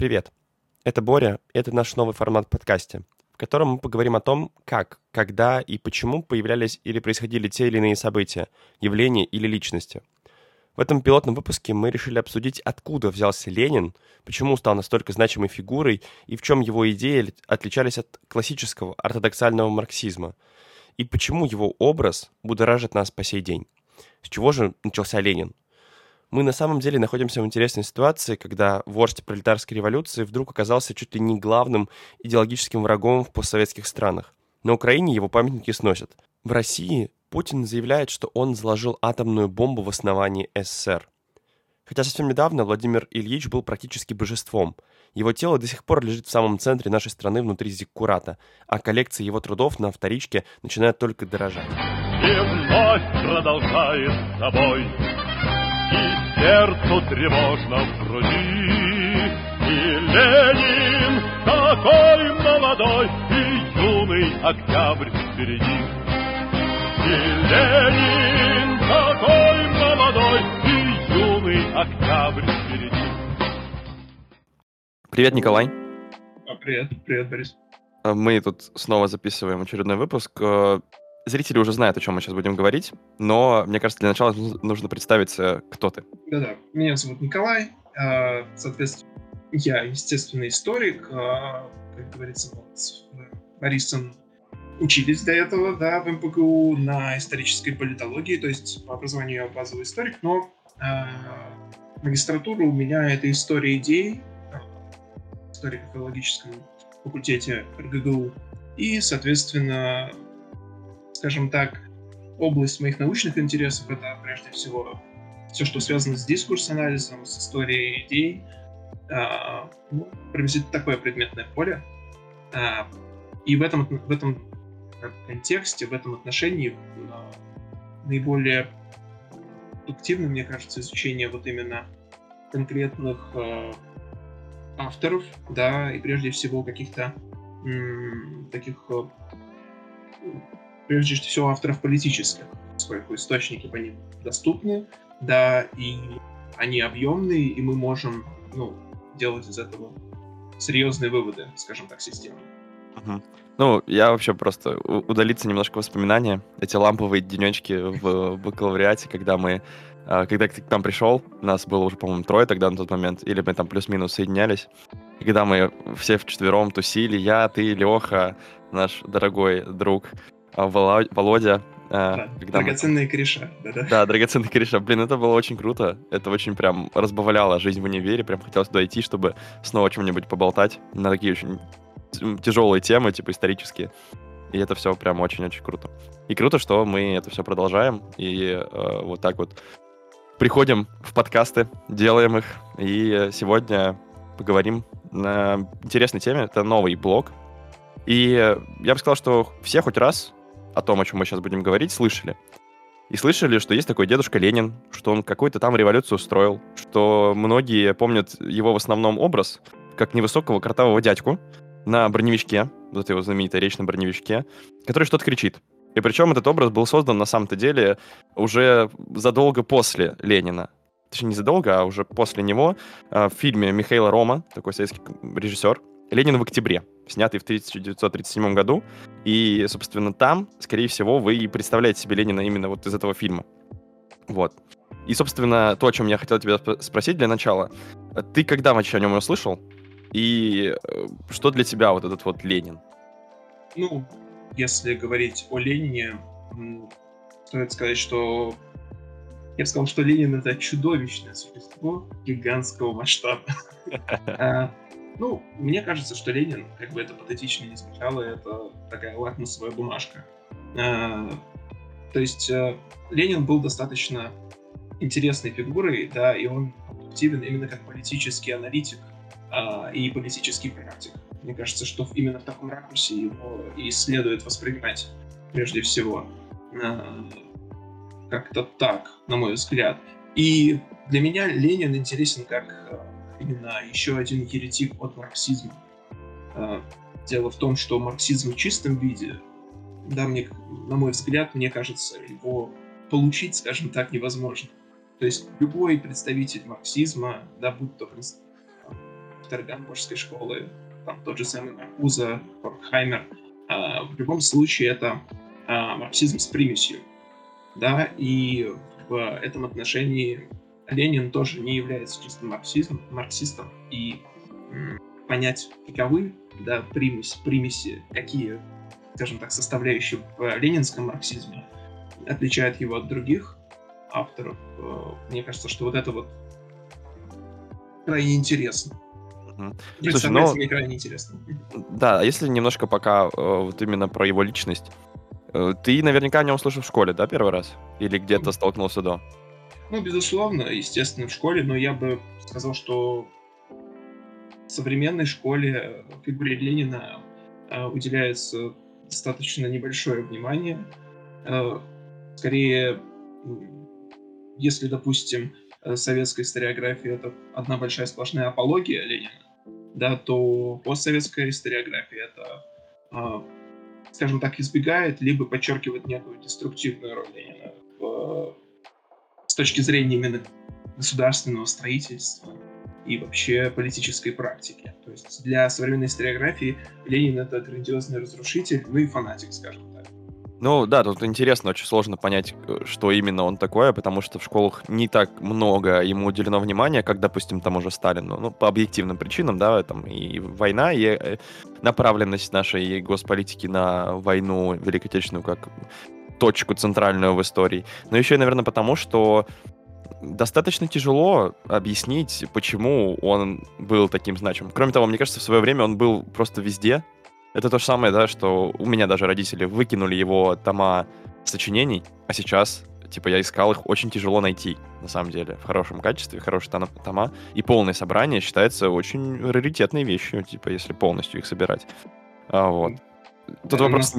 Привет. Это Боря, это наш новый формат подкасте, в котором мы поговорим о том, как, когда и почему появлялись или происходили те или иные события, явления или личности. В этом пилотном выпуске мы решили обсудить, откуда взялся Ленин, почему стал настолько значимой фигурой и в чем его идеи отличались от классического ортодоксального марксизма, и почему его образ будоражит нас по сей день. С чего же начался Ленин? Мы на самом деле находимся в интересной ситуации, когда вождь пролетарской революции вдруг оказался чуть ли не главным идеологическим врагом в постсоветских странах. На Украине его памятники сносят. В России Путин заявляет, что он заложил атомную бомбу в основании СССР. Хотя совсем недавно Владимир Ильич был практически божеством. Его тело до сих пор лежит в самом центре нашей страны внутри Зиккурата, а коллекция его трудов на вторичке начинает только дорожать. И вновь продолжает собой и сердцу тревожно в груди. И Ленин такой молодой, и юный октябрь впереди. И Ленин такой молодой, и юный октябрь впереди. Привет, Николай. А, привет, привет, Борис. Мы тут снова записываем очередной выпуск. Э, зрители уже знают, о чем мы сейчас будем говорить, но, мне кажется, для начала нужно представиться, кто ты. Да-да, меня зовут Николай, а, соответственно, я, естественный историк, а, как говорится, вот, Борисом учились до этого, да, в МПГУ на исторической политологии, то есть по образованию я базовый историк, но магистратура у меня это история идей, историко-филологическом факультете РГГУ, и, соответственно, скажем так, область моих научных интересов — это прежде всего все, что связано с дискурс-анализом, с историей идей, а, ну, приблизительно такое предметное поле. А, и в этом, в этом контексте, в этом отношении а, наиболее продуктивным, мне кажется, изучение вот именно конкретных а, авторов, да, и прежде всего каких-то таких а, прежде всего авторов политических, поскольку источники по ним доступны, да, и они объемные, и мы можем, ну, делать из этого серьезные выводы, скажем так, системы. Угу. Ну, я вообще просто удалиться немножко воспоминания. Эти ламповые денечки в бакалавриате, когда мы а, когда ты к нам пришел, нас было уже, по-моему, трое тогда на тот момент, или мы там плюс-минус соединялись. И когда мы все вчетвером тусили, я, ты, Леха, наш дорогой друг, а, Володя. А, да, драгоценные мы... кореша. Да-да. да, драгоценные кореша. Блин, это было очень круто. Это очень прям разбавляло жизнь в универе. Прям хотелось туда идти, чтобы снова о чем-нибудь поболтать на такие очень тяжелые темы, типа исторические. И это все прям очень-очень круто. И круто, что мы это все продолжаем. И э, вот так вот приходим в подкасты, делаем их. И сегодня поговорим на интересной теме. Это новый блог. И я бы сказал, что все хоть раз о том, о чем мы сейчас будем говорить, слышали. И слышали, что есть такой дедушка Ленин, что он какую-то там революцию устроил, что многие помнят его в основном образ как невысокого картавого дядьку на броневичке, вот его знаменитая речь на броневичке, который что-то кричит. И причем этот образ был создан на самом-то деле уже задолго после Ленина. Точнее, не задолго, а уже после него э, в фильме Михаила Рома, такой советский режиссер, «Ленин в октябре», снятый в 1937 году. И, собственно, там, скорее всего, вы и представляете себе Ленина именно вот из этого фильма. Вот. И, собственно, то, о чем я хотел тебя спросить для начала. Ты когда вообще о нем услышал? И э, что для тебя вот этот вот Ленин? Ну, если говорить о Ленине, стоит сказать, что я бы сказал, что Ленин это чудовищное существо гигантского масштаба. Ну, мне кажется, что Ленин, как бы это патетично не звучало, это такая лакмусовая бумажка. А, то есть э, Ленин был достаточно интересной фигурой, да, и он активен именно как политический аналитик а, и политический практик. Мне кажется, что именно в таком ракурсе его и следует воспринимать прежде всего. Как-то так, на мой взгляд. И для меня Ленин интересен как именно еще один еретик от марксизма. А, дело в том, что марксизм в чистом виде, да, мне, на мой взгляд, мне кажется, его получить, скажем так, невозможно. То есть любой представитель марксизма, да, будь то авторы гамбургской школы, там тот же самый Маркуза, Хорхаймер. А, в любом случае это а, марксизм с примесью. Да, и в этом отношении Ленин тоже не является чистым марксизмом, марксистом, и понять, каковы да, примесь, примеси, какие, скажем так, составляющие в ленинском марксизме отличают его от других авторов, э, мне кажется, что вот это вот крайне интересно. Слушай, ну, мне крайне интересно. Да, а если немножко пока э, вот именно про его личность, э, ты наверняка о нем слышал в школе, да, первый раз? Или где-то ну, столкнулся до? Ну, безусловно, естественно, в школе, но я бы сказал, что в современной школе фигуре Ленина э, уделяется достаточно небольшое внимание. Э, скорее, если, допустим, э, советская историография это одна большая сплошная апология Ленина, да, то постсоветская историография это, скажем так, избегает либо подчеркивает некую деструктивную роль Ленина в, точки зрения именно государственного строительства, и вообще политической практики. То есть для современной историографии Ленин это грандиозный разрушитель, ну и фанатик, скажем так. Ну да, тут интересно, очень сложно понять, э, что именно он такое, потому что в школах не так много ему уделено внимания, как, допустим, тому же Сталину. Ну, по объективным причинам, да, там и война, и э, направленность нашей госполитики на войну Великой Отечественную как точку центральную в истории. Но еще и, наверное, потому что достаточно тяжело объяснить, почему он был таким значимым. Кроме того, мне кажется, в свое время он был просто везде. Это то же самое, да, что у меня даже родители выкинули его тома сочинений, а сейчас, типа, я искал их, очень тяжело найти, на самом деле, в хорошем качестве, хорошие тома. И полное собрание считается очень раритетной вещью, типа, если полностью их собирать. А, вот. Тут вопрос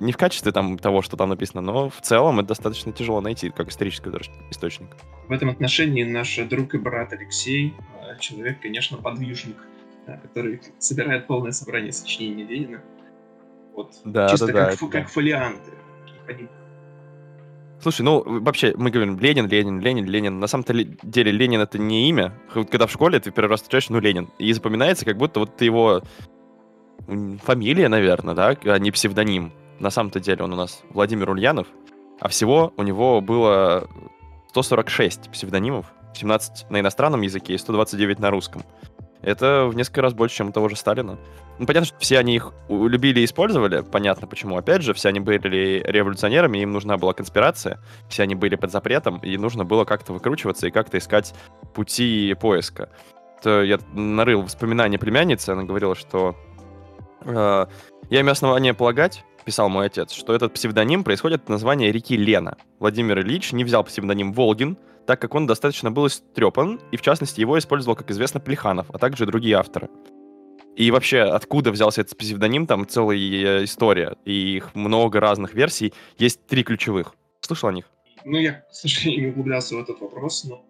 не в качестве там того, что там написано, но в целом это достаточно тяжело найти, как исторический источник. В этом отношении наш друг и брат Алексей, э, человек, конечно, подвижник, э, который собирает полное собрание сочинений Ленина. Вот. Да, Чисто да, как, да, как да. фолианты. Слушай, ну вообще мы говорим Ленин, Ленин, Ленин, Ленин. На самом деле Ленин это не имя. Когда в школе ты первый раз встречаешь, ну Ленин. И запоминается, как будто вот ты его фамилия, наверное, да, а не псевдоним. На самом-то деле он у нас Владимир Ульянов, а всего у него было 146 псевдонимов, 17 на иностранном языке и 129 на русском. Это в несколько раз больше, чем у того же Сталина. Ну, понятно, что все они их любили и использовали, понятно почему. Опять же, все они были революционерами, им нужна была конспирация, все они были под запретом, и нужно было как-то выкручиваться и как-то искать пути поиска. То я нарыл воспоминания племянницы, она говорила, что я имею основание полагать, писал мой отец, что этот псевдоним происходит от названия реки Лена. Владимир Ильич не взял псевдоним Волгин, так как он достаточно был истрепан, и в частности его использовал, как известно, Плеханов, а также другие авторы. И вообще, откуда взялся этот псевдоним, там целая э, история, и их много разных версий, есть три ключевых. Слышал о них? Ну, я, к сожалению, не углублялся в этот вопрос, но...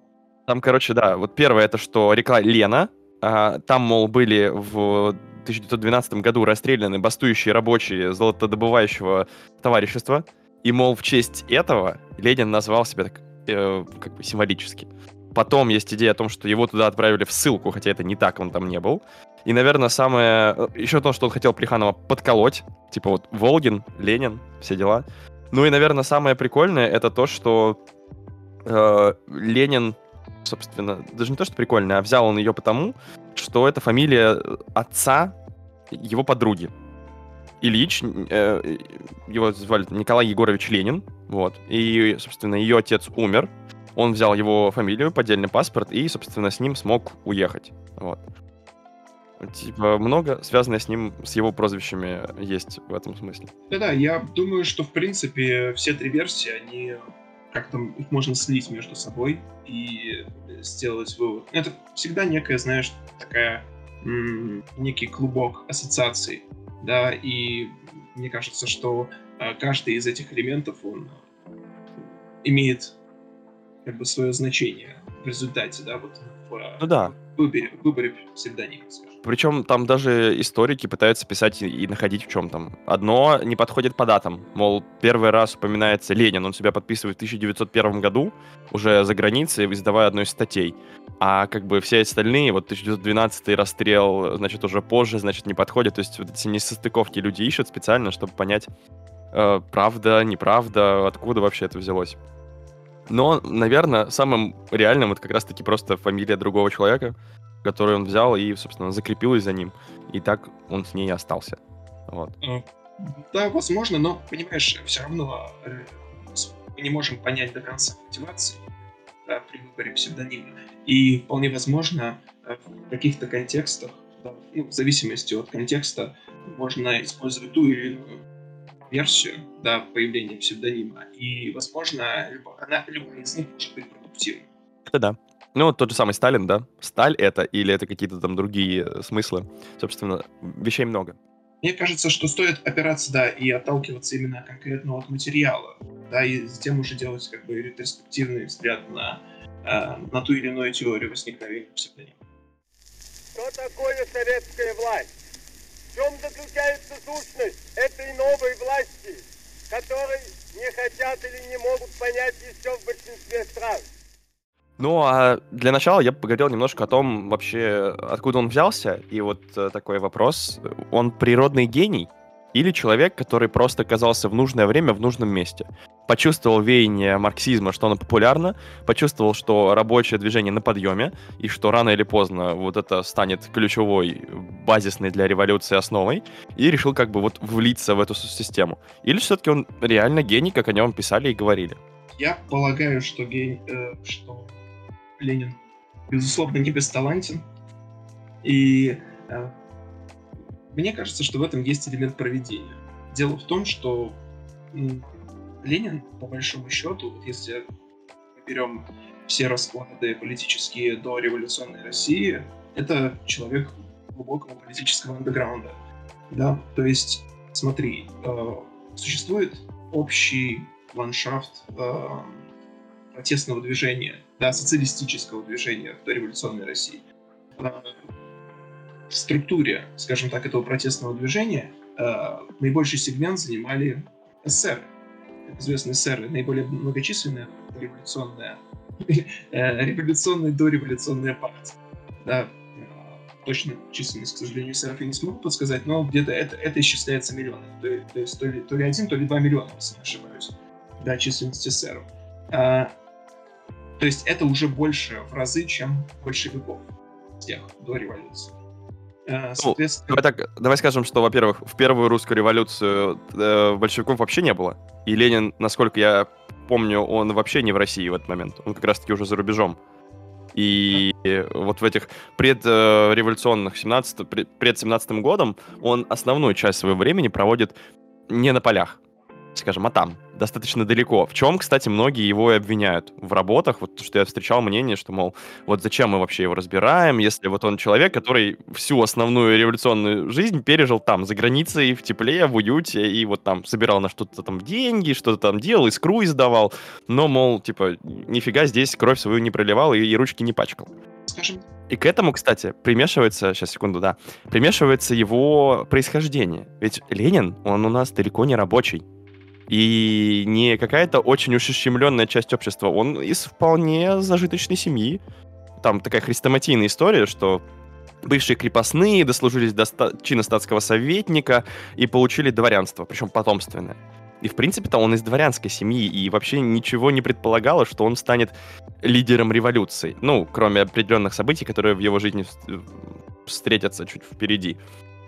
Там, короче, да, вот первое, это что река Лена, а, там, мол, были в 1912 году расстреляны бастующие рабочие золотодобывающего товарищества, и, мол, в честь этого Ленин назвал себя так, э, как бы символически. Потом есть идея о том, что его туда отправили в ссылку, хотя это не так, он там не был. И, наверное, самое... Э, Еще то, что он хотел Плеханова подколоть. Типа вот Волгин, Ленин, все дела. Ну и, наверное, самое прикольное это то, что э, Ленин, собственно, даже не то, что прикольное, а взял он ее потому, что это фамилия отца его подруги. Ильич, э, его звали Николай Егорович Ленин, вот, и, собственно, ее отец умер, он взял его фамилию, поддельный паспорт, и, собственно, с ним смог уехать, вот. Типа, много связанное с ним, с его прозвищами есть в этом смысле. Да-да, я думаю, что, в принципе, все три версии, они как-то их можно слить между собой и сделать вывод. Это всегда некая, знаешь, такая некий клубок ассоциаций, да, и мне кажется, что э, каждый из этих элементов, он имеет как бы свое значение в результате, да, вот в ну, да. выборе, выборе псевдонима, скажем. Причем там даже историки пытаются писать и, и находить в чем там. Одно не подходит по датам. Мол, первый раз упоминается Ленин, он себя подписывает в 1901 году, уже за границей, издавая одну из статей. А как бы все остальные, вот 1912 расстрел, значит, уже позже, значит, не подходит. То есть вот эти несостыковки люди ищут специально, чтобы понять, э, правда, неправда, откуда вообще это взялось. Но, наверное, самым реальным это как раз-таки просто фамилия другого человека, которую он взял и, собственно, закрепилась за ним. И так он с ней остался. Вот. Да, возможно, но, понимаешь, все равно э, мы не можем понять до конца мотивации да, при выборе псевдонима. И вполне возможно, э, в каких-то контекстах, да, ну, в зависимости от контекста, можно использовать ту или иную версию да, появления псевдонима. И, возможно, любая, она, любая из них может быть продуктивной. Это да. Ну, вот тот же самый Сталин, да? Сталь это или это какие-то там другие э, смыслы? Собственно, вещей много. Мне кажется, что стоит опираться, да, и отталкиваться именно конкретно от материала, да, и затем уже делать как бы ретроспективный взгляд на, э, на ту или иную теорию возникновения псевдонима. Что такое советская власть? В чем заключается сущность этой новой власти, которой не хотят или не могут понять еще в большинстве стран? Ну, а для начала я бы поговорил немножко о том вообще, откуда он взялся. И вот э, такой вопрос. Он природный гений или человек, который просто оказался в нужное время в нужном месте? Почувствовал веяние марксизма, что оно популярно, почувствовал, что рабочее движение на подъеме, и что рано или поздно вот это станет ключевой, базисной для революции основой, и решил как бы вот влиться в эту систему. Или все-таки он реально гений, как о нем писали и говорили? Я полагаю, что, гений, э, что Ленин, безусловно, не бесталантен. И э, мне кажется, что в этом есть элемент проведения. Дело в том, что Ленин, по большому счету, если мы берем все расклады политические до революционной России, это человек глубокого политического андеграунда. Да? То есть, смотри, э, существует общий ландшафт э, протестного движения, да, социалистического движения в дореволюционной России. А, в структуре, скажем так, этого протестного движения а, наибольший сегмент занимали эсеры. Как известно, эсеры наиболее многочисленная революционная, э, революционная дореволюционная партия. Да, а, точно численность, к сожалению, эсеров я не смогу подсказать, но где-то это, это исчисляется миллионами. То, то есть то ли, то ли один, то ли два миллиона, если не ошибаюсь. Да, численность эсеров. То есть это уже больше в разы, чем большевиков тех до революции. Э, ну, давай, так, давай скажем, что, во-первых, в первую русскую революцию э, большевиков вообще не было. И Ленин, насколько я помню, он вообще не в России в этот момент. Он как раз-таки уже за рубежом. И вот в этих предреволюционных 17, пред 17 годом он основную часть своего времени проводит не на полях, скажем, а там, достаточно далеко. В чем, кстати, многие его и обвиняют в работах. Вот что я встречал мнение, что, мол, вот зачем мы вообще его разбираем, если вот он человек, который всю основную революционную жизнь пережил там, за границей, в тепле, в уюте, и вот там собирал на что-то там деньги, что-то там делал, искру издавал, но, мол, типа, нифига здесь кровь свою не проливал и, и ручки не пачкал. Скажем. И к этому, кстати, примешивается, сейчас секунду, да, примешивается его происхождение. Ведь Ленин, он у нас далеко не рабочий и не какая-то очень ущемленная часть общества. Он из вполне зажиточной семьи. Там такая хрестоматийная история, что бывшие крепостные дослужились до ста- чина статского советника и получили дворянство, причем потомственное. И, в принципе-то, он из дворянской семьи, и вообще ничего не предполагало, что он станет лидером революции. Ну, кроме определенных событий, которые в его жизни встретятся чуть впереди.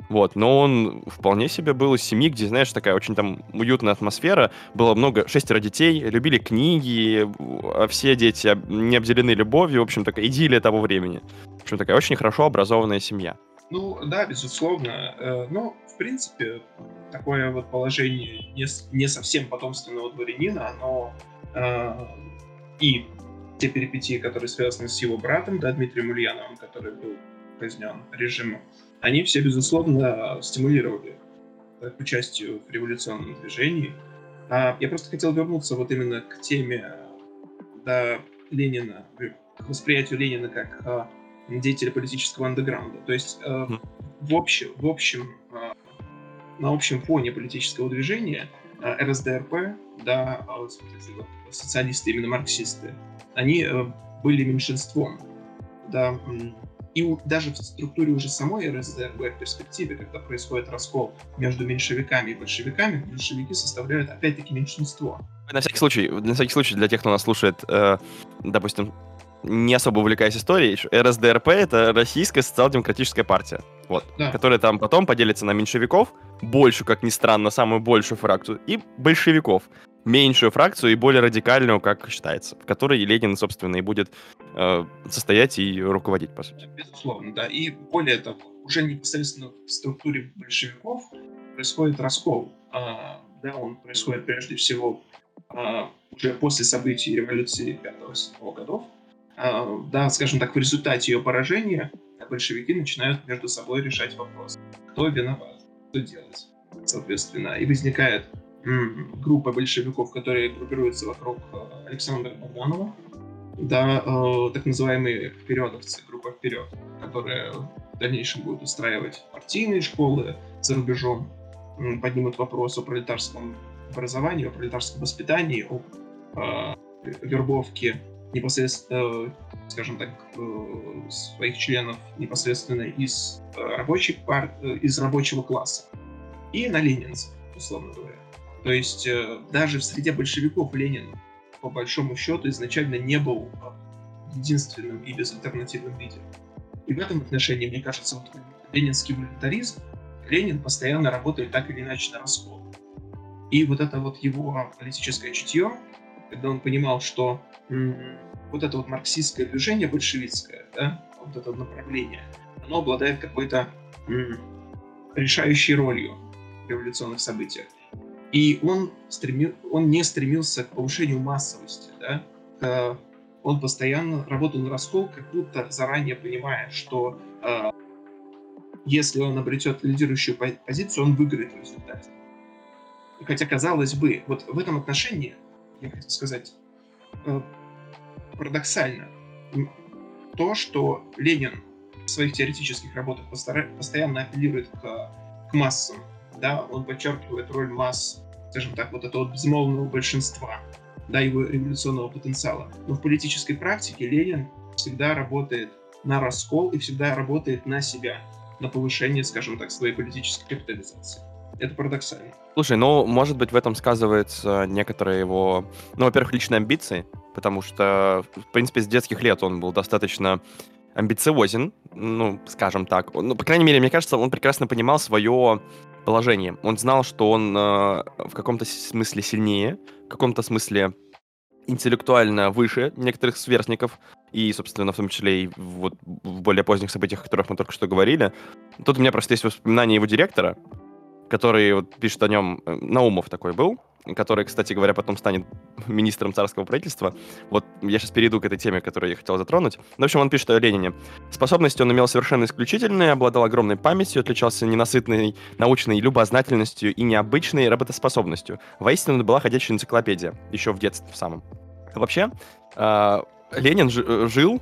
Вот, но он вполне себе был из семьи, где, знаешь, такая очень там уютная атмосфера, было много, шестеро детей, любили книги, а все дети не обделены любовью, в общем, такая идиллия того времени. В общем, такая очень хорошо образованная семья. Ну, да, безусловно. Э, но, в принципе, такое вот положение не, не совсем потомственного дворянина, оно э, и те перипетии, которые связаны с его братом, да, Дмитрием Ульяновым, который был казнен режимом, они все, безусловно, стимулировали к участию в революционном движении. А я просто хотел вернуться вот именно к теме, когда Ленина к восприятию Ленина как э, деятеля политического андеграунда. То есть э, в общем, в общем э, на общем фоне политического движения э, РСДРП, да, э, социалисты, именно марксисты, они э, были меньшинством. Да, и даже в структуре уже самой РСДРП в перспективе, когда происходит раскол между меньшевиками и большевиками, большевики составляют опять-таки меньшинство. На всякий случай, на всякий случай для тех, кто нас слушает, э, допустим, не особо увлекаясь историей, РСДРП — это Российская социал-демократическая партия, вот, да. которая там потом поделится на меньшевиков, большую, как ни странно, самую большую фракцию, и большевиков меньшую фракцию и более радикальную, как считается, в которой Ленин, собственно, и будет э, состоять и руководить, по сути. Безусловно, да. И более того, уже непосредственно в структуре большевиков происходит раскол. А, да, он происходит прежде всего а, уже после событий революции 5-7 годов. А, да, скажем так, в результате ее поражения большевики начинают между собой решать вопрос, кто виноват, что делать, соответственно. И возникает группа большевиков, которые группируются вокруг э, Александра Богданова, да, э, так называемые впередовцы, группа вперед, которые в дальнейшем будут устраивать партийные школы за рубежом, поднимут вопрос о пролетарском образовании, о пролетарском воспитании, о э, вербовке непосредственно, э, скажем так, э, своих членов непосредственно из рабочих пар... из рабочего класса и на ленинцев, условно говоря. То есть э, даже в среде большевиков Ленин, по большому счету, изначально не был э, единственным и безальтернативным лидером. И в этом отношении, мне кажется, вот ленинский волюнтаризм, Ленин постоянно работает так или иначе на раскол. И вот это вот его политическое чутье, когда он понимал, что вот это вот марксистское движение большевистское, да, вот это направление, оно обладает какой-то решающей ролью в революционных событиях. И он, стремил, он не стремился к повышению массовости, да? К, он постоянно работал на раскол, как будто заранее понимая, что э, если он обретет лидирующую позицию, он выиграет в результате. Хотя, казалось бы, вот в этом отношении, я хотел сказать, э, парадоксально, то, что Ленин в своих теоретических работах постоянно апеллирует к, к массам, да, он подчеркивает роль масс, скажем так, вот этого безмолвного большинства, да, его революционного потенциала. Но в политической практике Ленин всегда работает на раскол и всегда работает на себя, на повышение, скажем так, своей политической капитализации. Это парадоксально. Слушай, ну, может быть, в этом сказывается некоторые его, ну, во-первых, личные амбиции, потому что, в принципе, с детских лет он был достаточно амбициозен, ну, скажем так. Ну, по крайней мере, мне кажется, он прекрасно понимал свое положение. Он знал, что он э, в каком-то смысле сильнее, в каком-то смысле интеллектуально выше некоторых сверстников, и, собственно, в том числе и вот в более поздних событиях, о которых мы только что говорили. Тут у меня просто есть воспоминания его директора, который вот, пишет о нем, э, Наумов такой был, который, кстати говоря, потом станет министром царского правительства. Вот я сейчас перейду к этой теме, которую я хотел затронуть. В общем, он пишет о Ленине. Способности он имел совершенно исключительные, обладал огромной памятью, отличался ненасытной научной любознательностью и необычной работоспособностью. Воистину, была ходячая энциклопедия, еще в детстве в самом. Вообще, э, Ленин жил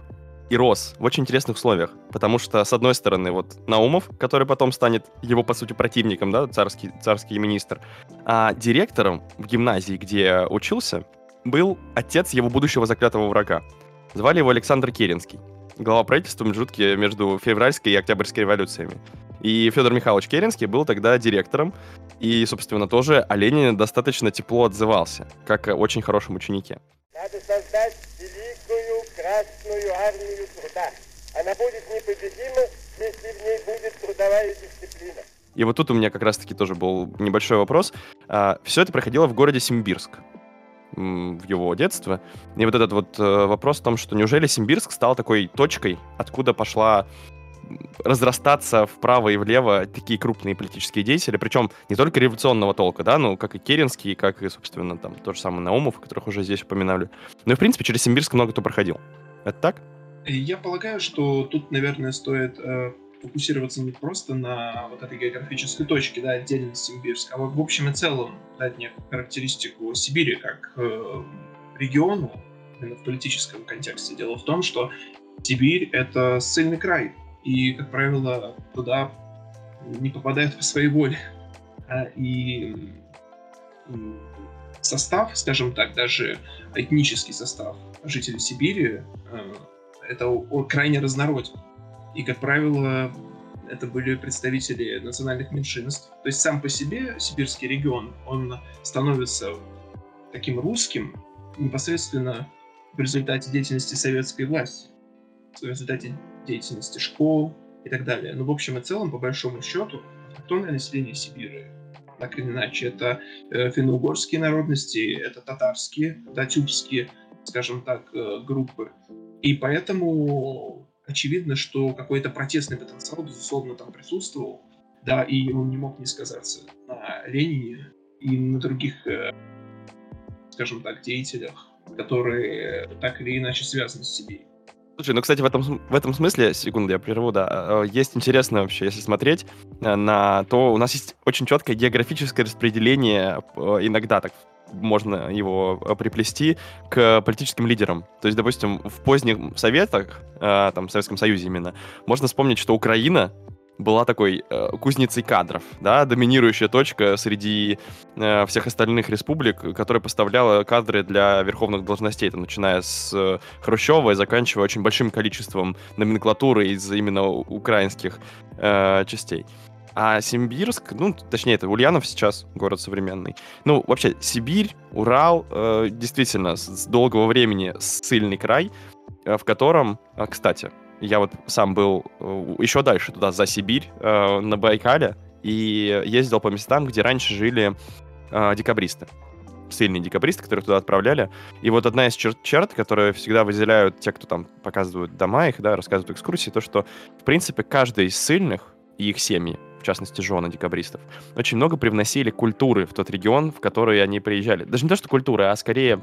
и рос в очень интересных условиях, потому что, с одной стороны, вот Наумов, который потом станет его, по сути, противником, да, царский, царский министр, а директором в гимназии, где учился, был отец его будущего заклятого врага. Звали его Александр Керенский, глава правительства межутки между февральской и октябрьской революциями. И Федор Михайлович Керенский был тогда директором, и, собственно, тоже о Ленине достаточно тепло отзывался, как о очень хорошем ученике. Надо создать Красную армию труда. Она будет непобедима, если в ней будет трудовая дисциплина. И вот тут у меня как раз-таки тоже был небольшой вопрос. А, все это проходило в городе Симбирск в его детство. И вот этот вот э, вопрос о том, что неужели Симбирск стал такой точкой, откуда пошла разрастаться вправо и влево такие крупные политические деятели, причем не только революционного толка, да, ну, как и Керенский, как и, собственно, там, то же самое Наумов, которых уже здесь упоминали. Ну и, в принципе, через Симбирск много кто проходил. Это так? Я полагаю, что тут, наверное, стоит э, фокусироваться не просто на вот этой географической точке, да, отдельно Симбирск, а в общем и целом дать некую характеристику Сибири как э, региону, именно в политическом контексте. Дело в том, что Сибирь — это ссыльный край, и, как правило, туда не попадают по своей воле. А, и состав, скажем так, даже этнический состав жителей Сибири, э, это крайне разнороден. И, как правило, это были представители национальных меньшинств. То есть сам по себе сибирский регион, он становится таким русским непосредственно в результате деятельности советской власти, в результате деятельности школ и так далее. Но в общем и целом, по большому счету, автохтонное население Сибири, так или иначе, это э, финно-угорские народности, это татарские, да, тюркские, скажем так, э, группы. И поэтому очевидно, что какой-то протестный потенциал, безусловно, там присутствовал, да, и он не мог не сказаться на Ленине и на других, э, скажем так, деятелях, которые так или иначе связаны с Сибирью. Слушай, ну, кстати, в этом, в этом смысле, секунду, я прерву, да, э, есть интересно вообще, если смотреть э, на то, у нас есть очень четкое географическое распределение, иногда так можно его э, приплести к политическим лидерам. То есть, допустим, в поздних советах, э, там, в Советском Союзе именно, можно вспомнить, что Украина была такой э, кузницей кадров, да, доминирующая точка среди э, всех остальных республик, которая поставляла кадры для верховных должностей, там, начиная с э, Хрущева и заканчивая очень большим количеством номенклатуры из именно украинских э, частей. А Симбирск, ну, точнее, это Ульянов сейчас, город современный. Ну, вообще, Сибирь, Урал, э, действительно, с, с долгого времени ссыльный край, э, в котором, э, кстати, я вот сам был э, еще дальше туда, за Сибирь, э, на Байкале, и ездил по местам, где раньше жили э, декабристы сильные декабристы, которые туда отправляли. И вот одна из черт, черт, которые всегда выделяют те, кто там показывают дома их, да, рассказывают экскурсии, то, что, в принципе, каждый из сильных и их семьи в частности, жены декабристов, очень много привносили культуры в тот регион, в который они приезжали. Даже не то, что культуры, а скорее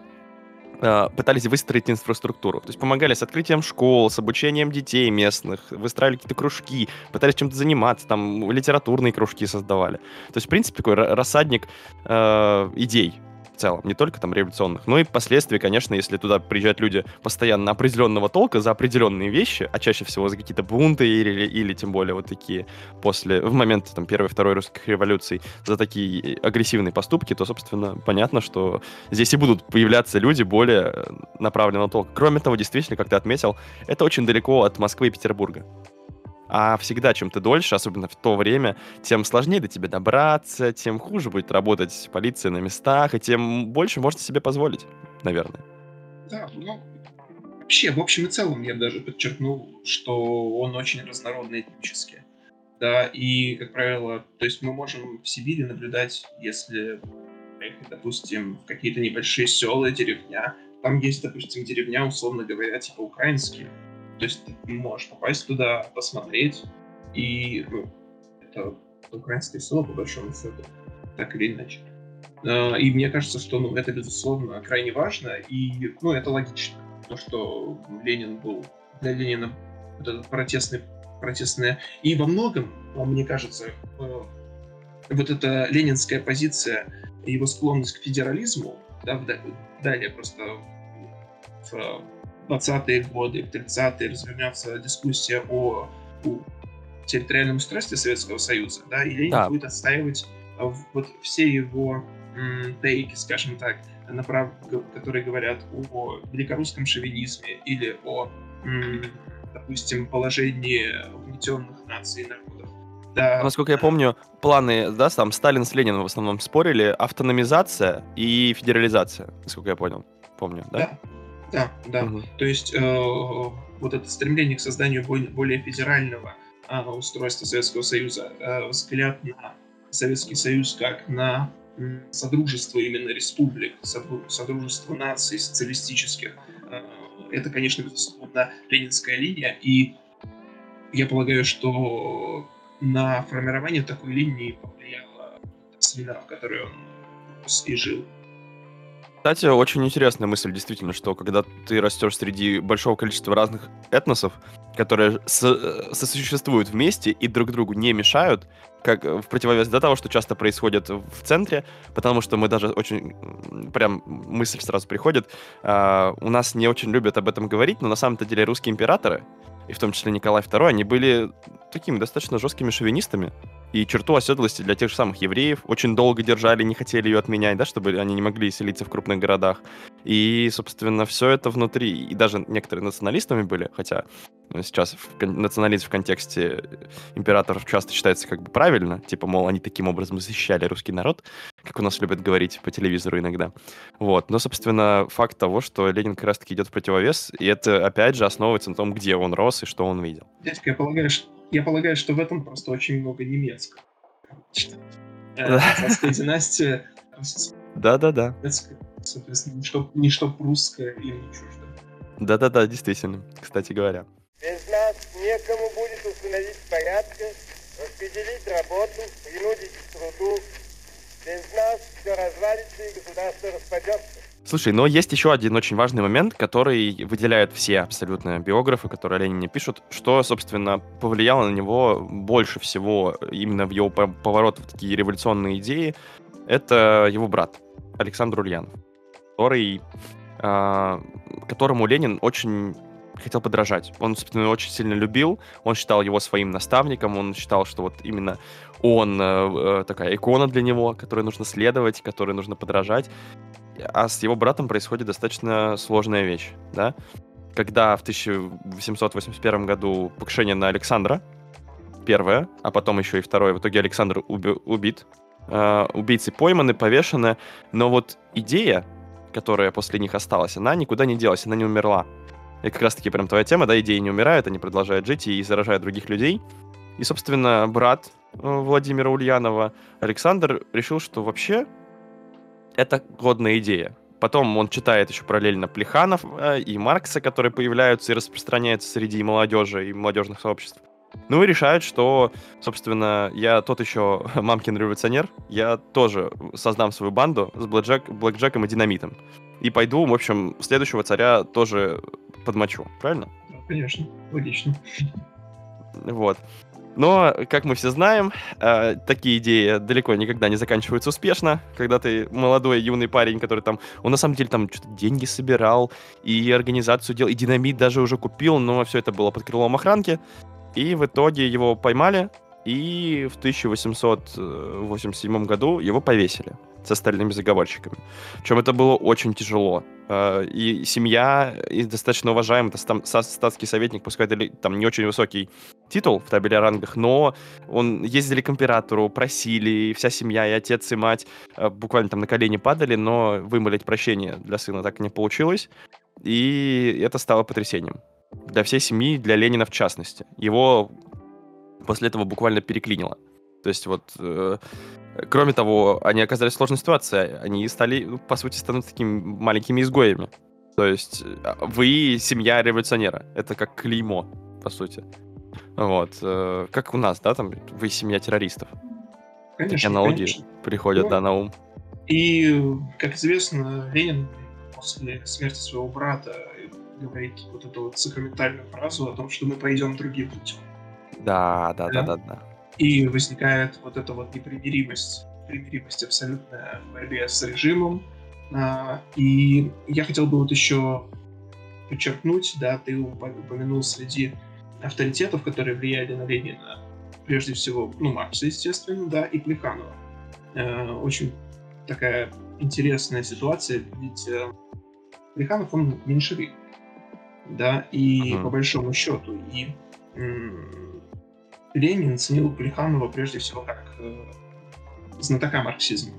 пытались выстроить инфраструктуру. То есть помогали с открытием школ, с обучением детей местных, выстраивали какие-то кружки, пытались чем-то заниматься, там литературные кружки создавали. То есть, в принципе, такой рассадник э, идей целом, не только там революционных, но и впоследствии, конечно, если туда приезжают люди постоянно определенного толка за определенные вещи, а чаще всего за какие-то бунты или, или тем более вот такие после, в момент там первой, второй русских революций, за такие агрессивные поступки, то, собственно, понятно, что здесь и будут появляться люди более направленного толка. Кроме того, действительно, как ты отметил, это очень далеко от Москвы и Петербурга. А всегда, чем ты дольше, особенно в то время, тем сложнее до тебя добраться, тем хуже будет работать полиция на местах, и тем больше можете себе позволить, наверное. Да, ну, вообще, в общем и целом, я даже подчеркнул, что он очень разнородный этнически. Да, и, как правило, то есть мы можем в Сибири наблюдать, если поехать, допустим, в какие-то небольшие села, деревня, там есть, допустим, деревня, условно говоря, типа украинские, то есть ты можешь попасть туда, посмотреть, и ну, это украинское село, по большому счету, так или иначе. А, и мне кажется, что ну, это, безусловно, крайне важно, и ну, это логично. То, что Ленин был для Ленина вот этот протестный, протестная... И во многом, мне кажется, э, вот эта ленинская позиция, его склонность к федерализму, да, далее просто в 20-е годы, в 30-е развернется дискуссия о, территориальном устройстве Советского Союза, да, и Ленин да. будет отстаивать а, вот все его тейки, скажем так, направ... которые говорят о великорусском шовинизме или о, допустим, положении угнетенных наций и народов. Да. Насколько я помню, планы, да, там Сталин с Лениным в основном спорили, автономизация и федерализация, насколько я понял, помню, да? Да, да, да. Угу. То есть э, вот это стремление к созданию более, более федерального э, устройства Советского Союза, э, взгляд на Советский Союз как на содружество именно республик, содружество наций социалистических, э, это, конечно, безусловно, ленинская линия, и я полагаю, что на формирование такой линии повлияла среда, в которой он и жил. Кстати, очень интересная мысль, действительно, что когда ты растешь среди большого количества разных этносов, которые со- сосуществуют вместе и друг другу не мешают, как в противовес до того, что часто происходит в центре, потому что мы даже очень, прям мысль сразу приходит, э, у нас не очень любят об этом говорить, но на самом-то деле русские императоры, и в том числе Николай II, они были такими достаточно жесткими шовинистами, и черту оседлости для тех же самых евреев очень долго держали, не хотели ее отменять, да, чтобы они не могли селиться в крупных городах. И, собственно, все это внутри, и даже некоторые националистами были, хотя сейчас в, национализм в контексте императоров часто считается как бы правильно, типа, мол, они таким образом защищали русский народ, как у нас любят говорить по телевизору иногда. Вот. Но, собственно, факт того, что Ленин как раз-таки идет в противовес, и это, опять же, основывается на том, где он рос и что он видел. Дядька, я полагаю, что я полагаю, что в этом просто очень много немецкого. Царская династия. Да-да-да. Соответственно, не что, не что прусская и не чуждо. Да-да-да, действительно, кстати говоря. Без нас некому будет установить порядка, распределить работу, принудить к труду. Без нас все развалится и государство распадется. Слушай, но есть еще один очень важный момент, который выделяют все абсолютно биографы, которые о Ленине пишут, что, собственно, повлияло на него больше всего именно в его поворот в такие революционные идеи, это его брат Александр Ульянов, который, э, которому Ленин очень хотел подражать. Он, собственно, очень сильно любил, он считал его своим наставником, он считал, что вот именно он э, э такая икона для него, которой нужно следовать, которой нужно подражать а с его братом происходит достаточно сложная вещь, да? Когда в 1881 году покушение на Александра, первое, а потом еще и второе, в итоге Александр уби- убит, э, убийцы пойманы, повешены, но вот идея, которая после них осталась, она никуда не делась, она не умерла. И как раз-таки прям твоя тема, да, идеи не умирают, они продолжают жить и заражают других людей. И, собственно, брат э, Владимира Ульянова, Александр, решил, что вообще это годная идея. Потом он читает еще параллельно Плеханов э, и Маркса, которые появляются и распространяются среди молодежи и молодежных сообществ. Ну и решают, что, собственно, я тот еще мамкин революционер, я тоже создам свою банду с Блэкджек, Блэкджеком и Динамитом. И пойду, в общем, следующего царя тоже подмочу, правильно? Конечно, логично. Вот. Но, как мы все знаем, э, такие идеи далеко никогда не заканчиваются успешно, когда ты молодой, юный парень, который там, он на самом деле там что-то деньги собирал, и организацию делал, и динамит даже уже купил, но все это было под крылом охранки, и в итоге его поймали, и в 1887 году его повесили с остальными заговорщиками. Причем это было очень тяжело. А, и семья, и достаточно уважаемый, это там статский советник, пускай это там не очень высокий титул в табеле о рангах, но он ездили к императору, просили, и вся семья, и отец, и мать а, буквально там на колени падали, но вымолить прощение для сына так и не получилось. И это стало потрясением. Для всей семьи, для Ленина в частности. Его после этого буквально переклинило. То есть вот э, Кроме того, они оказались в сложной ситуации. Они стали, ну, по сути, станут такими маленькими изгоями. То есть а, вы семья революционера. Это как клеймо, по сути. Вот. Э, как у нас, да, там, вы семья террористов. Конечно, Такие аналогии конечно. приходят, ну, да, на ум. И, как известно, Ленин после смерти своего брата говорит вот эту вот сакраментальную фразу о том, что мы пойдем другим путем. Да, да, да, да, да. да. И возникает вот эта вот непримиримость, непримиримость абсолютная в борьбе с режимом. А, и я хотел бы вот еще подчеркнуть, да, ты упомянул среди авторитетов, которые влияли на Ленина, прежде всего, ну, Маркса, естественно, да, и Плеханова. Э, очень такая интересная ситуация, ведь э, Плеханов, он меньшевик, да, и uh-huh. по большому счету, и Ленин ценил Плеханова прежде всего как э, знатока марксизма,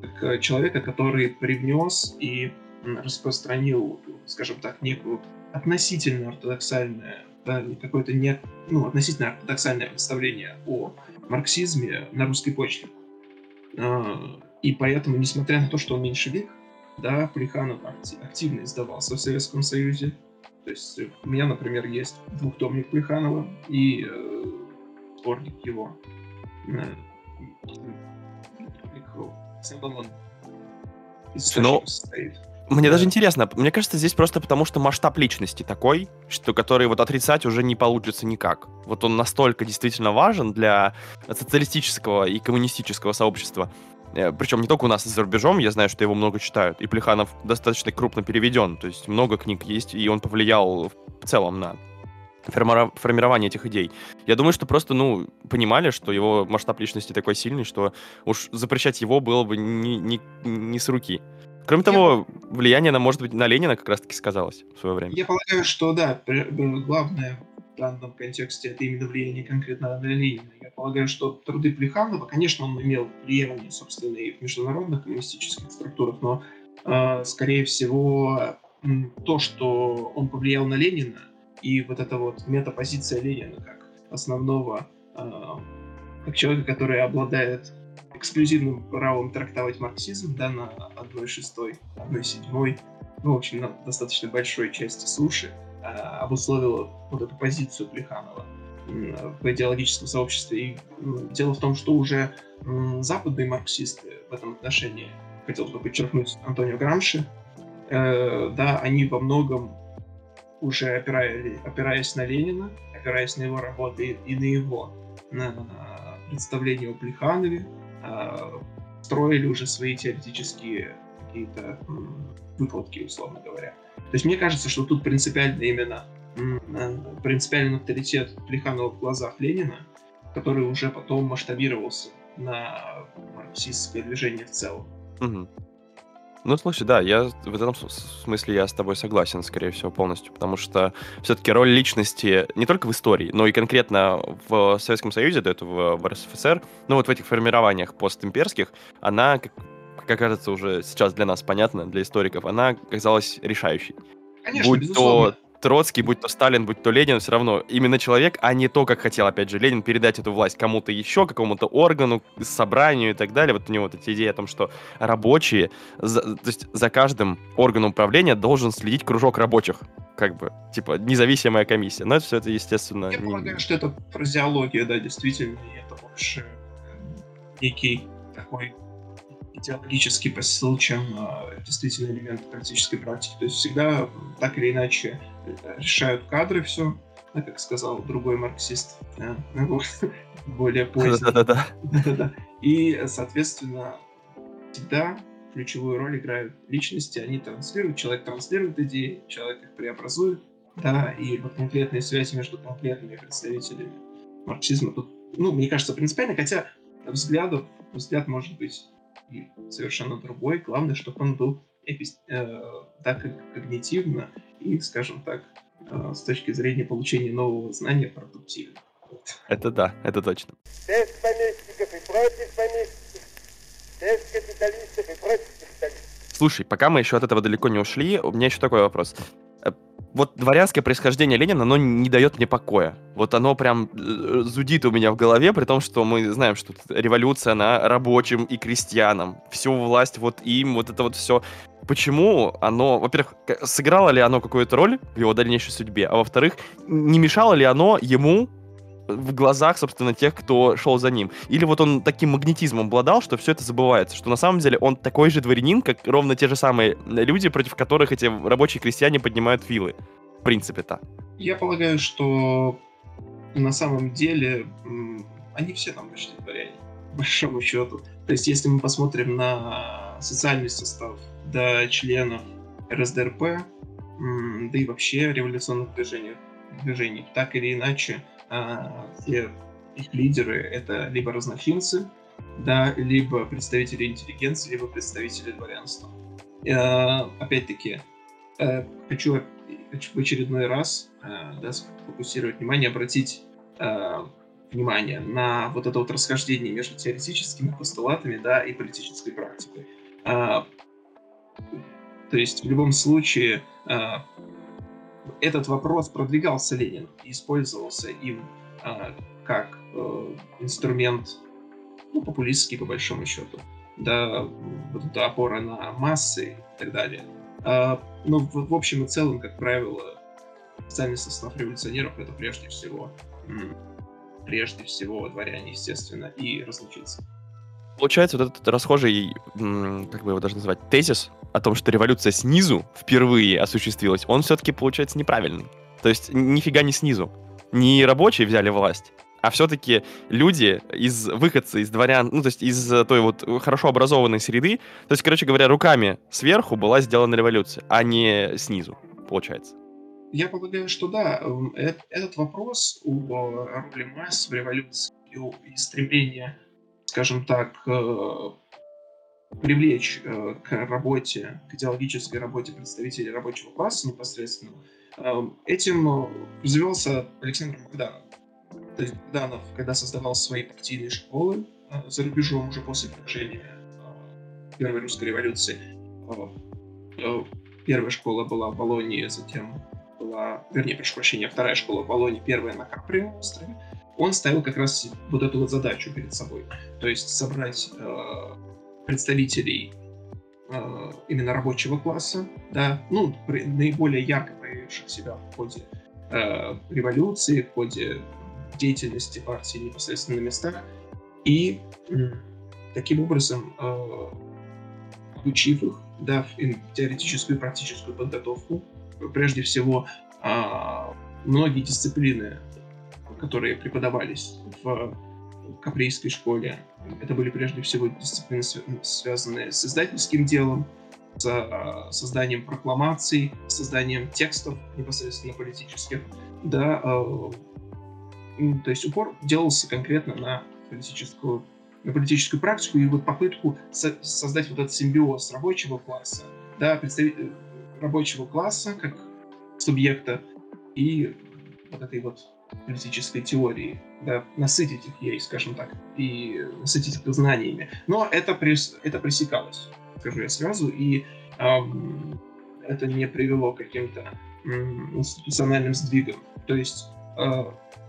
как э, человека, который привнес и распространил, скажем так, некую относительно ортодоксальное, да, какое-то не, ну, относительно ортодоксальное представление о марксизме на русской почве. Э, и поэтому, несмотря на то, что он меньшевик, да, Плеханов активно издавался в Советском Союзе. То есть у меня, например, есть двухтомник Плеханова, и э, сборник его. из Ну, состоит. Мне Да. даже интересно, мне кажется, здесь просто потому, что масштаб личности такой, что который вот отрицать уже не получится никак. Вот он настолько действительно важен для социалистического и коммунистического сообщества. Причем не только у нас, и за рубежом, я знаю, что его много читают. И Плеханов достаточно крупно переведен, то есть много книг есть, и он повлиял в целом на формирование этих идей. Я думаю, что просто, ну, понимали, что его масштаб личности такой сильный, что уж запрещать его было бы не, не, не с руки. Кроме того, влияние, на, может быть, на Ленина как раз-таки сказалось в свое время. Я полагаю, что да, главное в данном контексте это именно влияние конкретно на Ленина. Я полагаю, что труды Плеханова, конечно, он имел влияние, собственно, и в международных коммунистических структурах, но, э, скорее всего, то, что он повлиял на Ленина, и вот эта вот метапозиция Ленина как основного, э, как человека, который обладает эксклюзивным правом трактовать марксизм, да, на 1,6, 1,7, ну, в общем, на достаточно большой части суши, э, обусловила вот эту позицию Плеханова в идеологическом сообществе. И м, дело в том, что уже западные марксисты в этом отношении, хотел бы подчеркнуть Антонио Грамши, э, да, они во многом уже опирали- опираясь на Ленина, опираясь на его работы и на его на представление о Плеханове, э, строили уже свои теоретические какие-то выкладки, условно говоря. То есть мне кажется, что тут принципиально именно э, принципиальный авторитет Плеханова в глазах Ленина, который уже потом масштабировался на марксистское движение в целом. Мгм. Ну, слушай, да, я в этом смысле я с тобой согласен, скорее всего, полностью, потому что все-таки роль личности не только в истории, но и конкретно в Советском Союзе, до этого в РСФСР, ну вот в этих формированиях постимперских, она, как, как кажется, уже сейчас для нас понятно, для историков, она казалась решающей. Конечно, будь безусловно. то Троцкий, будь то Сталин, будь то Ленин, все равно именно человек, а не то, как хотел, опять же, Ленин передать эту власть кому-то еще, какому-то органу, собранию и так далее. Вот у него вот эти идеи о том, что рабочие, за- то есть за каждым органом управления должен следить кружок рабочих, как бы, типа, независимая комиссия. Но это все это, естественно, Я не- полагаю, что это фразеология, да, действительно, это больше э, некий такой идеологический посыл, чем э, действительно элемент практической практики. То есть всегда так или иначе решают кадры все, как сказал другой марксист, да, ну, вот, более поздний. Да-да-да. Да-да-да. И, соответственно, всегда ключевую роль играют личности, они транслируют, человек транслирует идеи, человек их преобразует, да, и вот конкретные связи между конкретными представителями марксизма тут, ну, мне кажется, принципиально, хотя взглядов, взгляд может быть и совершенно другой, главное, чтобы он был эпис- э, так как когнитивно и, скажем так, э, с точки зрения получения нового знания продуктивно. Это да, это точно. Без помещиков и против помещиков, без капиталистов и против капиталистов. Слушай, пока мы еще от этого далеко не ушли, у меня еще такой вопрос. Э, Вот дворянское происхождение Ленина, оно не дает мне покоя. Вот оно прям зудит у меня в голове, при том, что мы знаем, что тут революция на рабочим и крестьянам. Всю власть вот им, вот это вот все. Почему оно, во-первых, сыграло ли оно какую-то роль в его дальнейшей судьбе, а во-вторых, не мешало ли оно ему в глазах, собственно, тех, кто шел за ним. Или вот он таким магнетизмом обладал, что все это забывается, что на самом деле он такой же дворянин, как ровно те же самые люди, против которых эти рабочие крестьяне поднимают вилы. В принципе-то. Я полагаю, что на самом деле они все там почти дворяне, по большому счету. То есть, если мы посмотрим на социальный состав до членов РСДРП, да и вообще революционных движений, движений так или иначе, а, все их лидеры это либо разнофинцы, да, либо представители интеллигенции, либо представители дворянства. Э, Опять-таки, э, хочу в очередной раз э, да, сфокусировать внимание, обратить э, внимание на вот это вот расхождение между теоретическими постулатами, да, и политической практикой. А, то есть в любом случае а, этот вопрос продвигался Лениным и использовался им а, как э, инструмент ну, популистский по большому счету, да, вот эта опора на массы и так далее. А, но в, в общем и целом, как правило, социальный состав революционеров это прежде всего прежде всего дворяне, естественно, и разночинцы. Получается, вот этот расхожий, как бы его даже назвать, тезис о том, что революция снизу впервые осуществилась, он все-таки получается неправильный. То есть нифига не снизу. Не рабочие взяли власть, а все-таки люди из выходцы из дворян, ну, то есть из той вот хорошо образованной среды, то есть, короче говоря, руками сверху была сделана революция, а не снизу, получается. Я полагаю, что да. Эм, этот вопрос у роли масс в революции и стремление, скажем так, э, привлечь э, к работе, к идеологической работе представителей рабочего класса непосредственно, эм, этим развивался Александр Богданов. То есть Богданов, когда создавал свои партийные школы э, за рубежом уже после поражения Первой русской революции, первая школа была в Болонии, затем была, вернее, прошу прощения, вторая школа в Болонии, первая на Каприевом острове, он ставил как раз вот эту вот задачу перед собой. То есть собрать э, представителей э, именно рабочего класса, да, ну, при, наиболее ярко проявивших себя в ходе э, революции, в ходе деятельности партии непосредственно на местах, и э, таким образом, э, обучив их, дав им теоретическую и практическую подготовку, прежде всего, э, многие дисциплины которые преподавались в Каприйской школе. Это были прежде всего дисциплины, связанные с издательским делом, с а, созданием прокламаций, созданием текстов непосредственно политических. Да, а, то есть упор делался конкретно на политическую, на политическую практику и вот попытку со создать вот этот симбиоз рабочего класса, да, представитель рабочего класса как субъекта и вот этой вот политической теории, да, насытить их ей, скажем так, и насытить их знаниями. Но это, прес, это пресекалось, скажу я сразу, и эм, это не привело к каким-то эм, институциональным сдвигам. То есть э,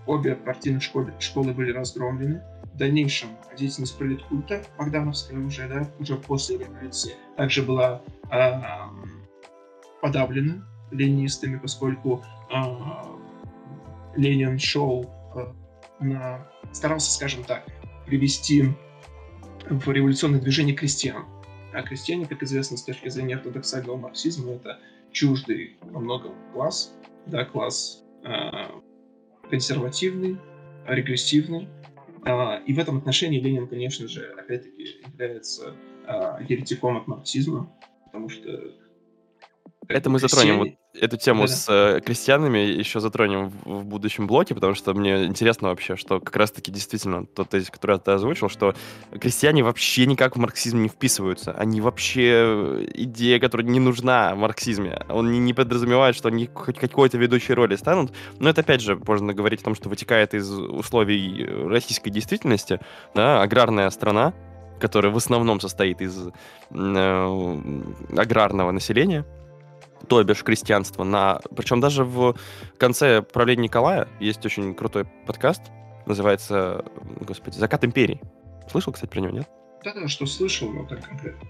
обе партийные школы, школы были разгромлены. В дальнейшем деятельность политкульта, Богдановская уже, да, уже после революции, также была э, подавлена ленинистами, поскольку э, Ленин шел э, на, старался, скажем так, привести в революционное движение крестьян. А крестьяне, как известно, с точки зрения ортодоксального марксизма, это чуждый во многом класс, да, класс э, консервативный, регрессивный. Э, и в этом отношении Ленин, конечно же, опять-таки является э, еретиком от марксизма, потому что это мы затронем вот эту тему да. с э, крестьянами, еще затронем в, в будущем блоке, потому что мне интересно вообще, что как раз-таки действительно тот тезис, который ты озвучил, что крестьяне вообще никак в марксизм не вписываются. Они вообще э, идея, которая не нужна в марксизме. Он не, не подразумевает, что они хоть какой-то ведущей роли станут. Но это, опять же, можно говорить о том, что вытекает из условий российской действительности. Да, аграрная страна, которая в основном состоит из э, аграрного населения, то бишь крестьянство, на... причем даже в конце правления Николая есть очень крутой подкаст, называется, господи, «Закат империи». Слышал, кстати, про него, нет? Да-да, что слышал, но так конкретно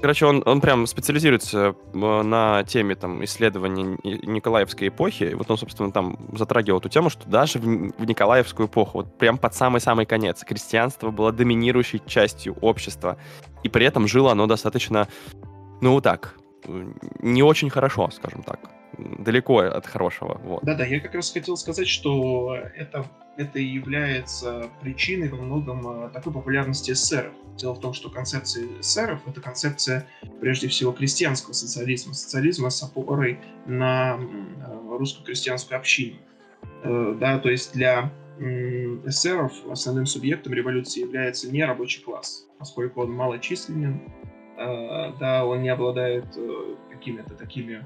Короче, он, он прям специализируется э, на теме там, исследований Николаевской эпохи. И вот он, собственно, там затрагивал эту тему, что даже в, в Николаевскую эпоху, вот прям под самый-самый конец, крестьянство было доминирующей частью общества. И при этом жило оно достаточно, ну, так, не очень хорошо, скажем так. Далеко от хорошего. Вот. Да-да, я как раз хотел сказать, что это, это и является причиной во многом э, такой популярности эсеров. Дело в том, что концепция эсеров — это концепция, прежде всего, крестьянского социализма, социализма с опорой на э, русскую крестьянскую общину. Э, да, то есть для эсеров основным субъектом революции является не рабочий класс, поскольку он малочисленен, да, он не обладает э, какими-то такими...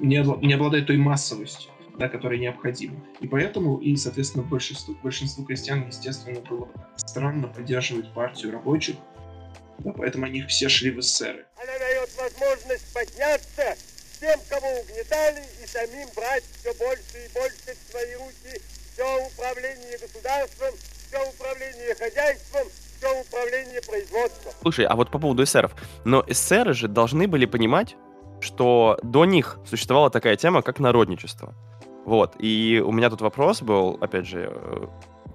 Не, обладает той массовостью, да, которая необходима. И поэтому, и, соответственно, большинству, большинству крестьян, естественно, было странно поддерживать партию рабочих, да, поэтому они все шли в эсеры. Она дает возможность подняться тем, кого угнетали, и самим брать все больше и больше в свои руки все управление государством, все управление хозяйством, все управление производством. Слушай, а вот по поводу эсеров. Но эсеры же должны были понимать, что до них существовала такая тема, как народничество. Вот. И у меня тут вопрос был, опять же, э,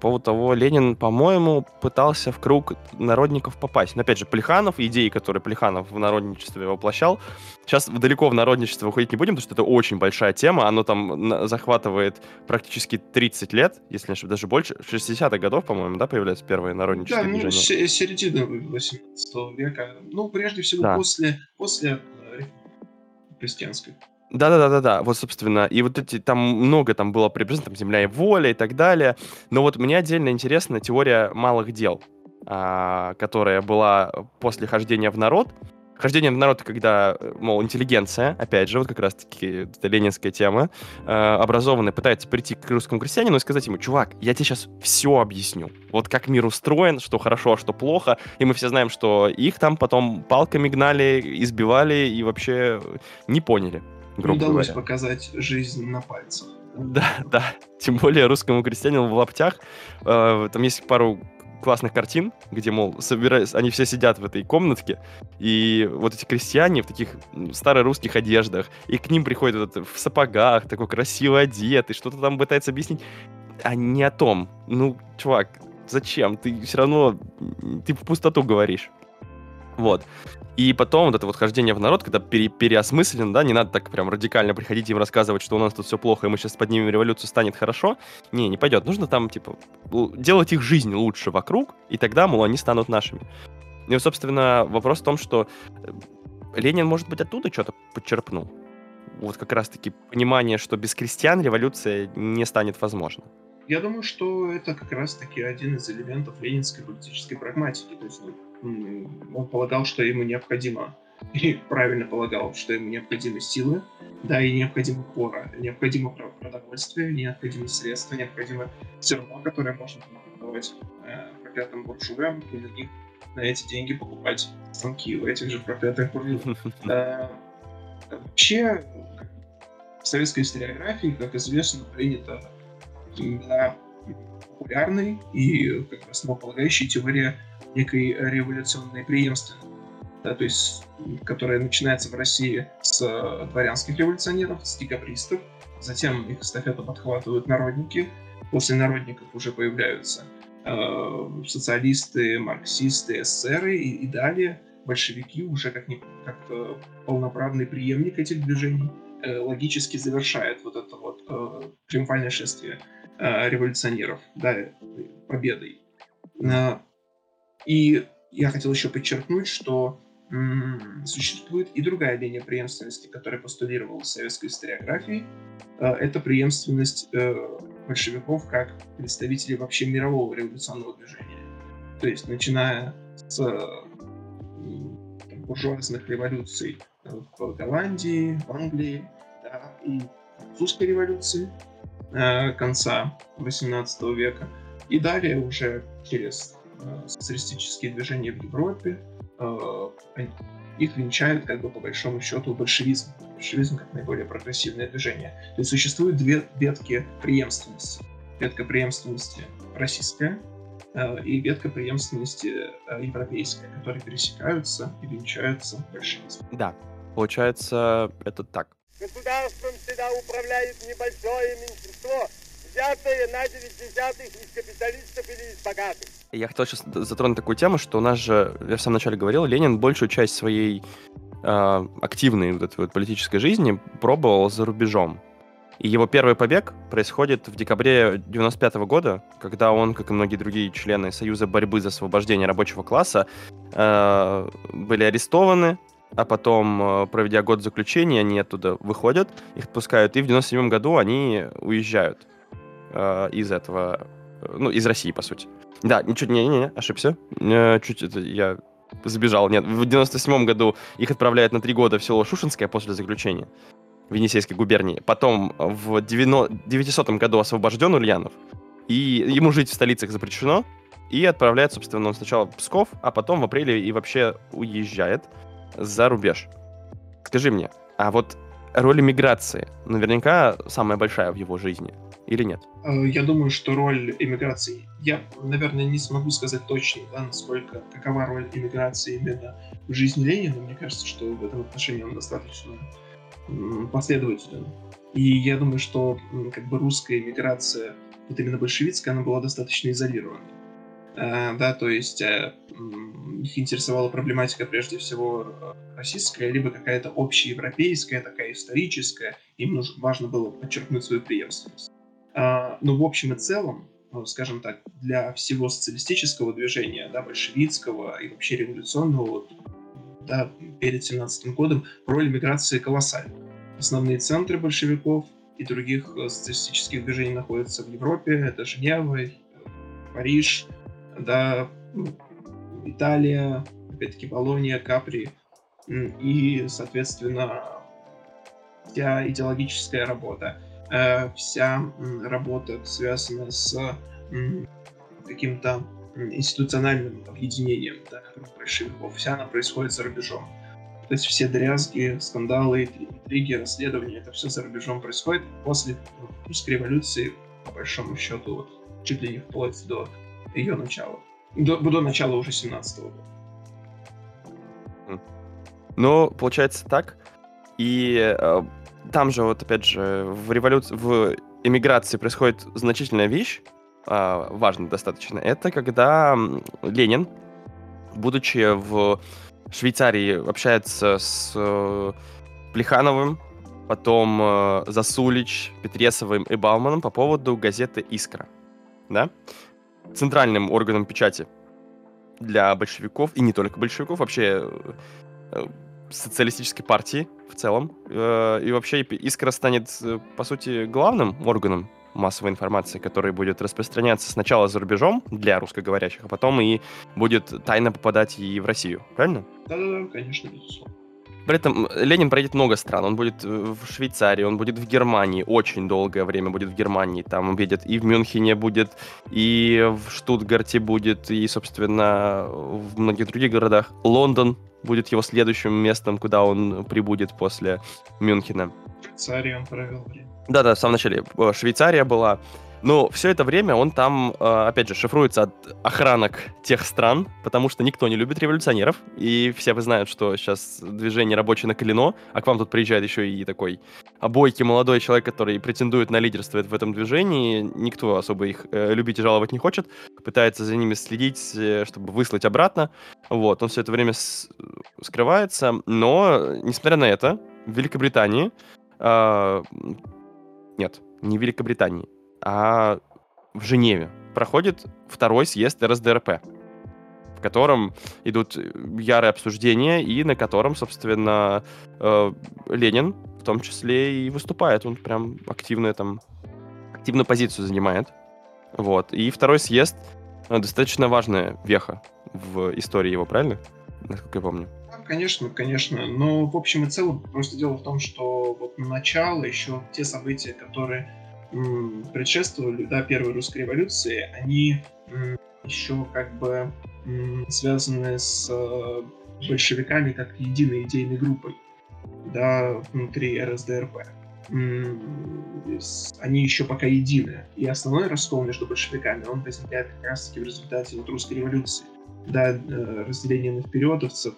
поводу того, Ленин, по-моему, пытался в круг народников попасть. Но опять же, Плеханов, идеи, которые Плеханов в народничестве воплощал, сейчас далеко в народничество выходить не будем, потому что это очень большая тема, оно там захватывает практически 30 лет, если не ошибаюсь, даже больше, 60-х годов, по-моему, да, появляется первое народничество Да, ну, середина 18 века. Ну, прежде всего, да. после, после э, крестьянской. Да-да-да-да-да, вот, собственно, и вот эти, там много там было приближено, там, «Земля и воля» и так далее, но вот мне отдельно интересна теория малых дел, а, которая была после хождения в народ, Хождение в народ, когда, мол, интеллигенция, опять же, вот как раз-таки это ленинская тема, э, образованная пытается прийти к русскому крестьянину и сказать ему, чувак, я тебе сейчас все объясню. Вот как мир устроен, что хорошо, а что плохо. И мы все знаем, что их там потом палками гнали, избивали и вообще не поняли грубо Удалось говоря. показать жизнь на пальцах. Да, да. Тем более русскому крестьянину в лаптях. Э, там есть пару классных картин, где, мол, собираются, они все сидят в этой комнатке, и вот эти крестьяне в таких старорусских одеждах, и к ним приходит этот в сапогах, такой красиво одет, и что-то там пытается объяснить. А не о том. Ну, чувак, зачем? Ты все равно, ты в пустоту говоришь. Вот. И потом вот это вот хождение в народ, когда пере, переосмысленно, да, не надо так прям радикально приходить им рассказывать, что у нас тут все плохо, и мы сейчас поднимем революцию, станет хорошо. Не, не пойдет. Нужно там, типа, делать их жизнь лучше вокруг, и тогда, мол, они станут нашими. И, собственно, вопрос в том, что э, Ленин, может быть, оттуда что-то подчерпнул. Вот как раз-таки понимание, что без крестьян революция не станет возможна. Я думаю, что это как раз-таки один из элементов ленинской политической прагматики. То есть ну, он полагал, что ему необходимо, и правильно полагал, что ему необходимы силы, да, и необходимо пора, необходимо продовольствие, необходимы средства, необходимо зерно, которое можно продавать э, проклятым буржуям, и на них на эти деньги покупать станки у этих же проклятых буржуев. Вообще, в советской историографии, как известно, принято для популярной и как основополагающей теория некой революционной преемственности, да, то есть, которая начинается в России с э, дворянских революционеров, с декабристов, затем их эстафету подхватывают народники, после народников уже появляются э, социалисты, марксисты, эсеры и, и далее большевики уже как, не, как э, полноправный преемник этих движений э, логически завершает вот это вот э, триумфальное шествие революционеров, да, победой. И я хотел еще подчеркнуть, что существует и другая линия преемственности, которая постулировалась в советской историографии. Э, это преемственность э, большевиков как представителей вообще мирового революционного движения. То есть, начиная с там, буржуазных революций в Голландии, в Англии, да, и французской революции э, конца 18 века, и далее уже через Э, социалистические движения в Европе, э, их венчают как бы по большому счету большевизм. Большевизм как наиболее прогрессивное движение. То есть существуют две ветки преемственности. Ветка преемственности российская э, и ветка преемственности европейская, которые пересекаются и венчаются большевизм. Да, получается это так. Государством всегда управляет небольшое меньшинство, взятое на 90-х из капиталистов или из богатых. Я хотел сейчас затронуть такую тему, что у нас же, я в самом начале говорил, Ленин большую часть своей э, активной вот этой вот политической жизни пробовал за рубежом. И его первый побег происходит в декабре 95 -го года, когда он, как и многие другие члены Союза борьбы за освобождение рабочего класса, э, были арестованы, а потом, э, проведя год заключения, они оттуда выходят, их отпускают, и в 97 году они уезжают э, из этого, э, ну, из России, по сути. Да, ничего, не-не-не, ошибся. Э, чуть это я забежал. Нет, в 97 году их отправляют на три года в село Шушинское после заключения в Енисейской губернии. Потом в 900 году освобожден Ульянов. И ему жить в столицах запрещено. И отправляет, собственно, он сначала в Псков, а потом в апреле и вообще уезжает за рубеж. Скажи мне, а вот роль миграции наверняка самая большая в его жизни или нет? Э, я думаю, что роль иммиграции... Я, наверное, не смогу сказать точно, да, насколько, какова роль иммиграции именно в жизни Ленина. Мне кажется, что в этом отношении он достаточно последователен. И я думаю, что как бы русская иммиграция вот именно большевистская, она была достаточно изолирована. Э, да, то есть э, их интересовала проблематика прежде всего э, российская, либо какая-то общеевропейская, такая историческая. Им нужно, важно было подчеркнуть свою преемственность. Но в общем и целом, скажем так, для всего социалистического движения, да, большевистского и вообще революционного, вот, да, перед 17 годом, роль миграции колоссальна. Основные центры большевиков и других социалистических движений находятся в Европе. Это Женева, Париж, да, Италия, опять-таки Болония, Капри и, соответственно, вся идеологическая работа, э, вся работа, связанная с каким-то институциональным объединением да, большевиков, вся она происходит за рубежом. То есть все дрязги, скандалы, интриги, расследования, это все за рубежом происходит после русской революции, по большому счету, чуть ли не вплоть до ее начала. До, до начала уже 17 -го года. Ну, получается так. И э, там же, вот опять же, в революции, в эмиграции происходит значительная вещь, э, важная достаточно. Это когда Ленин, будучи в Швейцарии, общается с э, Плехановым, потом э, Засулич, Петресовым и Бауманом по поводу газеты «Искра». Да? Центральным органом печати для большевиков, и не только большевиков, вообще э, социалистической партии в целом. Э, и вообще Искра станет, э, по сути, главным органом массовой информации, который будет распространяться сначала за рубежом для русскоговорящих, а потом и будет тайно попадать и в Россию. Правильно? Да-да-да, конечно, безусловно. При этом Ленин проедет много стран. Он будет в Швейцарии, он будет в Германии, очень долгое время будет в Германии. Там видит и в Мюнхене будет, и в Штутгарте будет, и, собственно, в многих других городах. Лондон будет его следующим местом, куда он прибудет после Мюнхена. Швейцария он провел время. Да-да, в самом начале. Швейцария была. Но все это время он там, э, опять же, шифруется от охранок тех стран, потому что никто не любит революционеров, и все знают, что сейчас движение рабочее наколено, а к вам тут приезжает еще и такой обойкий молодой человек, который претендует на лидерство в этом движении, никто особо их э, любить и жаловать не хочет, пытается за ними следить, э, чтобы выслать обратно, вот, он все это время скрывается, но, несмотря на это, в Великобритании, э, нет, не в Великобритании, а в Женеве проходит второй съезд РСДРП, в котором идут ярые обсуждения и на котором, собственно, э, Ленин в том числе и выступает. Он прям активную там активную позицию занимает. Вот. И второй съезд э, достаточно важная веха в истории его, правильно? Насколько я помню. Конечно, конечно. Но в общем и целом просто дело в том, что вот начало, еще те события, которые предшествовали да, первой русской революции, они еще как бы связаны с э, большевиками как единой идейной группой да, внутри РСДРП. Они еще пока едины. И основной раскол между большевиками, он возникает как раз-таки в результате вот русской революции. Да, э, разделение на впередовцев,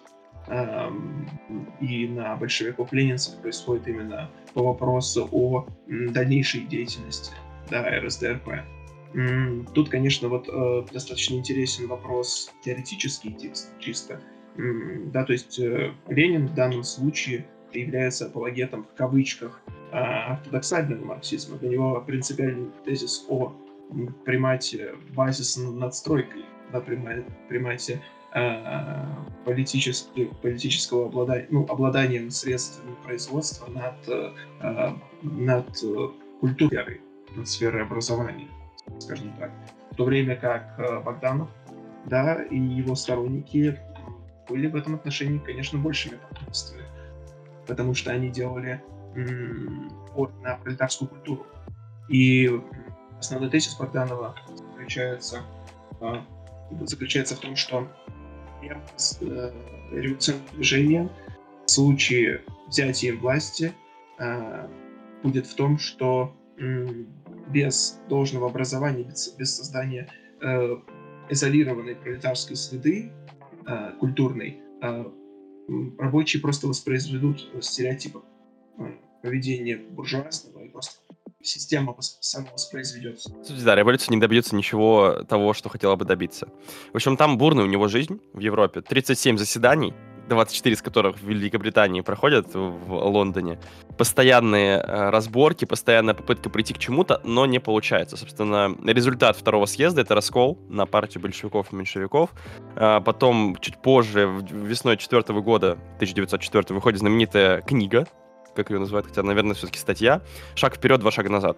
и на большевиков-ленинцев происходит именно по вопросу о дальнейшей деятельности да, РСДРП. Тут, конечно, вот э, достаточно интересен вопрос теоретический чисто. Да, то есть э, Ленин в данном случае является апологетом в кавычках а, ортодоксального марксизма. Для него принципиальный тезис о примате базиса над стройкой, да, примате Э, политически, политического обладания, ну, обладанием средствами производства над, э, над культурой, над сферой образования, скажем так. В то время как э, Богданов да, и его сторонники были в этом отношении, конечно, большими потомствами, потому что они делали упор на пролетарскую культуру. И основной тезис Богданова заключается, заключается в том, что э, революционное движение в случае взятия власти э, будет в том, что э, без должного образования, без, без создания э, изолированной пролетарской среды э, культурной, э, рабочие просто воспроизведут стереотипы э, поведения буржуазного система вос- самовоспроизведется. Да, революция не добьется ничего того, что хотела бы добиться. В общем, там бурная у него жизнь в Европе. 37 заседаний, 24 из которых в Великобритании проходят в Лондоне. Постоянные э, разборки, постоянная попытка прийти к чему-то, но не получается. Собственно, результат второго съезда — это раскол на партию большевиков и меньшевиков. А потом, чуть позже, весной четвертого года, 1904 выходит знаменитая книга, как ее называют, хотя, наверное, все-таки статья «Шаг вперед, два шага назад».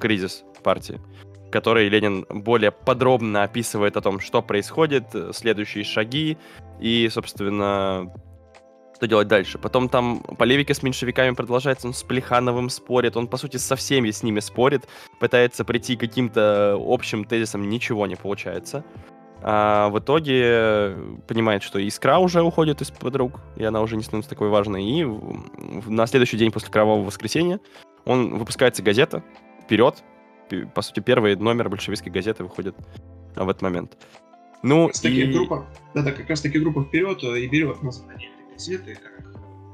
Кризис партии в которой Ленин более подробно описывает о том, что происходит, следующие шаги, и, собственно, что делать дальше. Потом там полемика с меньшевиками продолжается, он с Плехановым спорит, он, по сути, со всеми с ними спорит, пытается прийти к каким-то общим тезисам, ничего не получается. А в итоге понимает, что искра уже уходит из-под рук, и она уже не становится такой важной. И на следующий день после Кровавого воскресенья он выпускается газета «Вперед». По сути, первый номер большевистской газеты выходит в этот момент. Ну, как и... группа, да, да, как раз таки группа вперед э, и берет название этой газеты как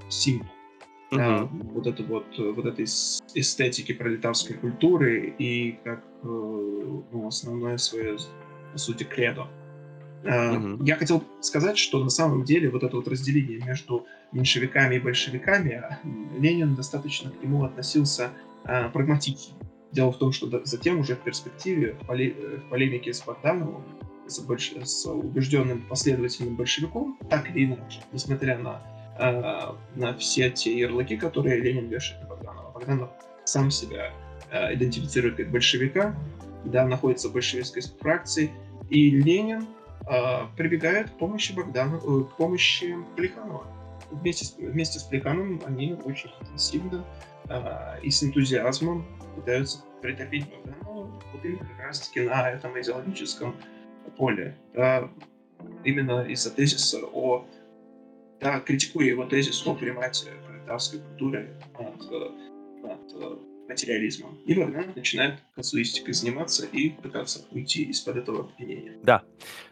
символ угу. а, вот это вот вот этой эстетики пролетарской культуры и как э, ну, основное свое по сути кредо. Угу. Я хотел сказать, что на самом деле вот это вот разделение между меньшевиками и большевиками а, Ленин достаточно к нему относился а, прагматично. Дело в том, что затем уже в перспективе в, поле, э, в полемике с Богдановым с, больш... с убежденным последователем большевиком, так или иначе, несмотря на, э, на все те ярлыки, которые Ленин вешает на Богданова. Богданов сам себя э, идентифицирует как большевика, да, находится в большевистской фракции, и Ленин э, прибегает к помощи Богданова, э, к помощи Плеханова. Вместе с, вместе с Плехановым они очень интенсивно э, и с энтузиазмом пытаются притопить Богданова вот именно как раз-таки на этом идеологическом поле, да, именно из-за тезиса о, да, критикуя его тезис о примате пролетарской культуры над, над материализмом. И Богданов начинает казуистикой заниматься и пытаться уйти из-под этого обвинения. Да.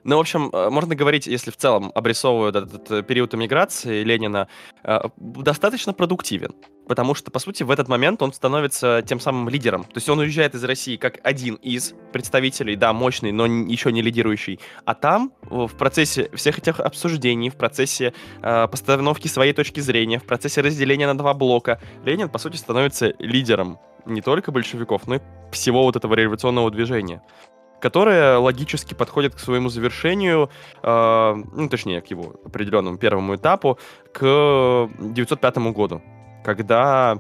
Ну, в общем, э, можно говорить, если в целом обрисовываю этот э, период эмиграции Ленина, э, достаточно продуктивен. Потому что, по сути, в этот момент он становится тем самым лидером. То есть он уезжает из России как один из представителей, да, мощный, но еще не лидирующий. А там, в процессе всех этих обсуждений, в процессе э, постановки своей точки зрения, в процессе разделения на два блока, Ленин, по сути, становится лидером не только большевиков, но и всего вот этого революционного движения которое логически подходит к своему завершению, э, ну, точнее, к его определенному первому этапу, к 1905 году, когда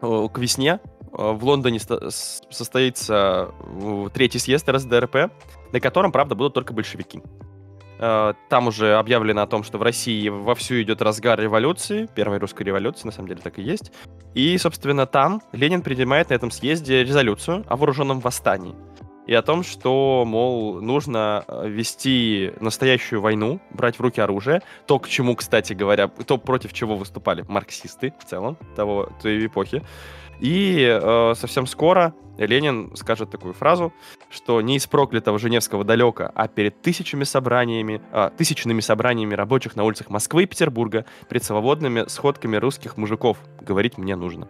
э, к весне э, в Лондоне состоится э, третий съезд РСДРП, на котором, правда, будут только большевики. Там уже объявлено о том, что в России вовсю идет разгар революции, первой русской революции, на самом деле так и есть. И, собственно, там Ленин принимает на этом съезде резолюцию о вооруженном восстании. И о том, что, мол, нужно э, вести настоящую войну, брать в руки оружие. То, к чему, кстати говоря, то, против чего выступали марксисты в целом того, той эпохи. И э, совсем скоро Ленин скажет такую фразу, что не из проклятого Женевского далека, а перед тысячами собраниями, э, тысячными собраниями рабочих на улицах Москвы и Петербурга, пред свободными сходками русских мужиков говорить мне нужно.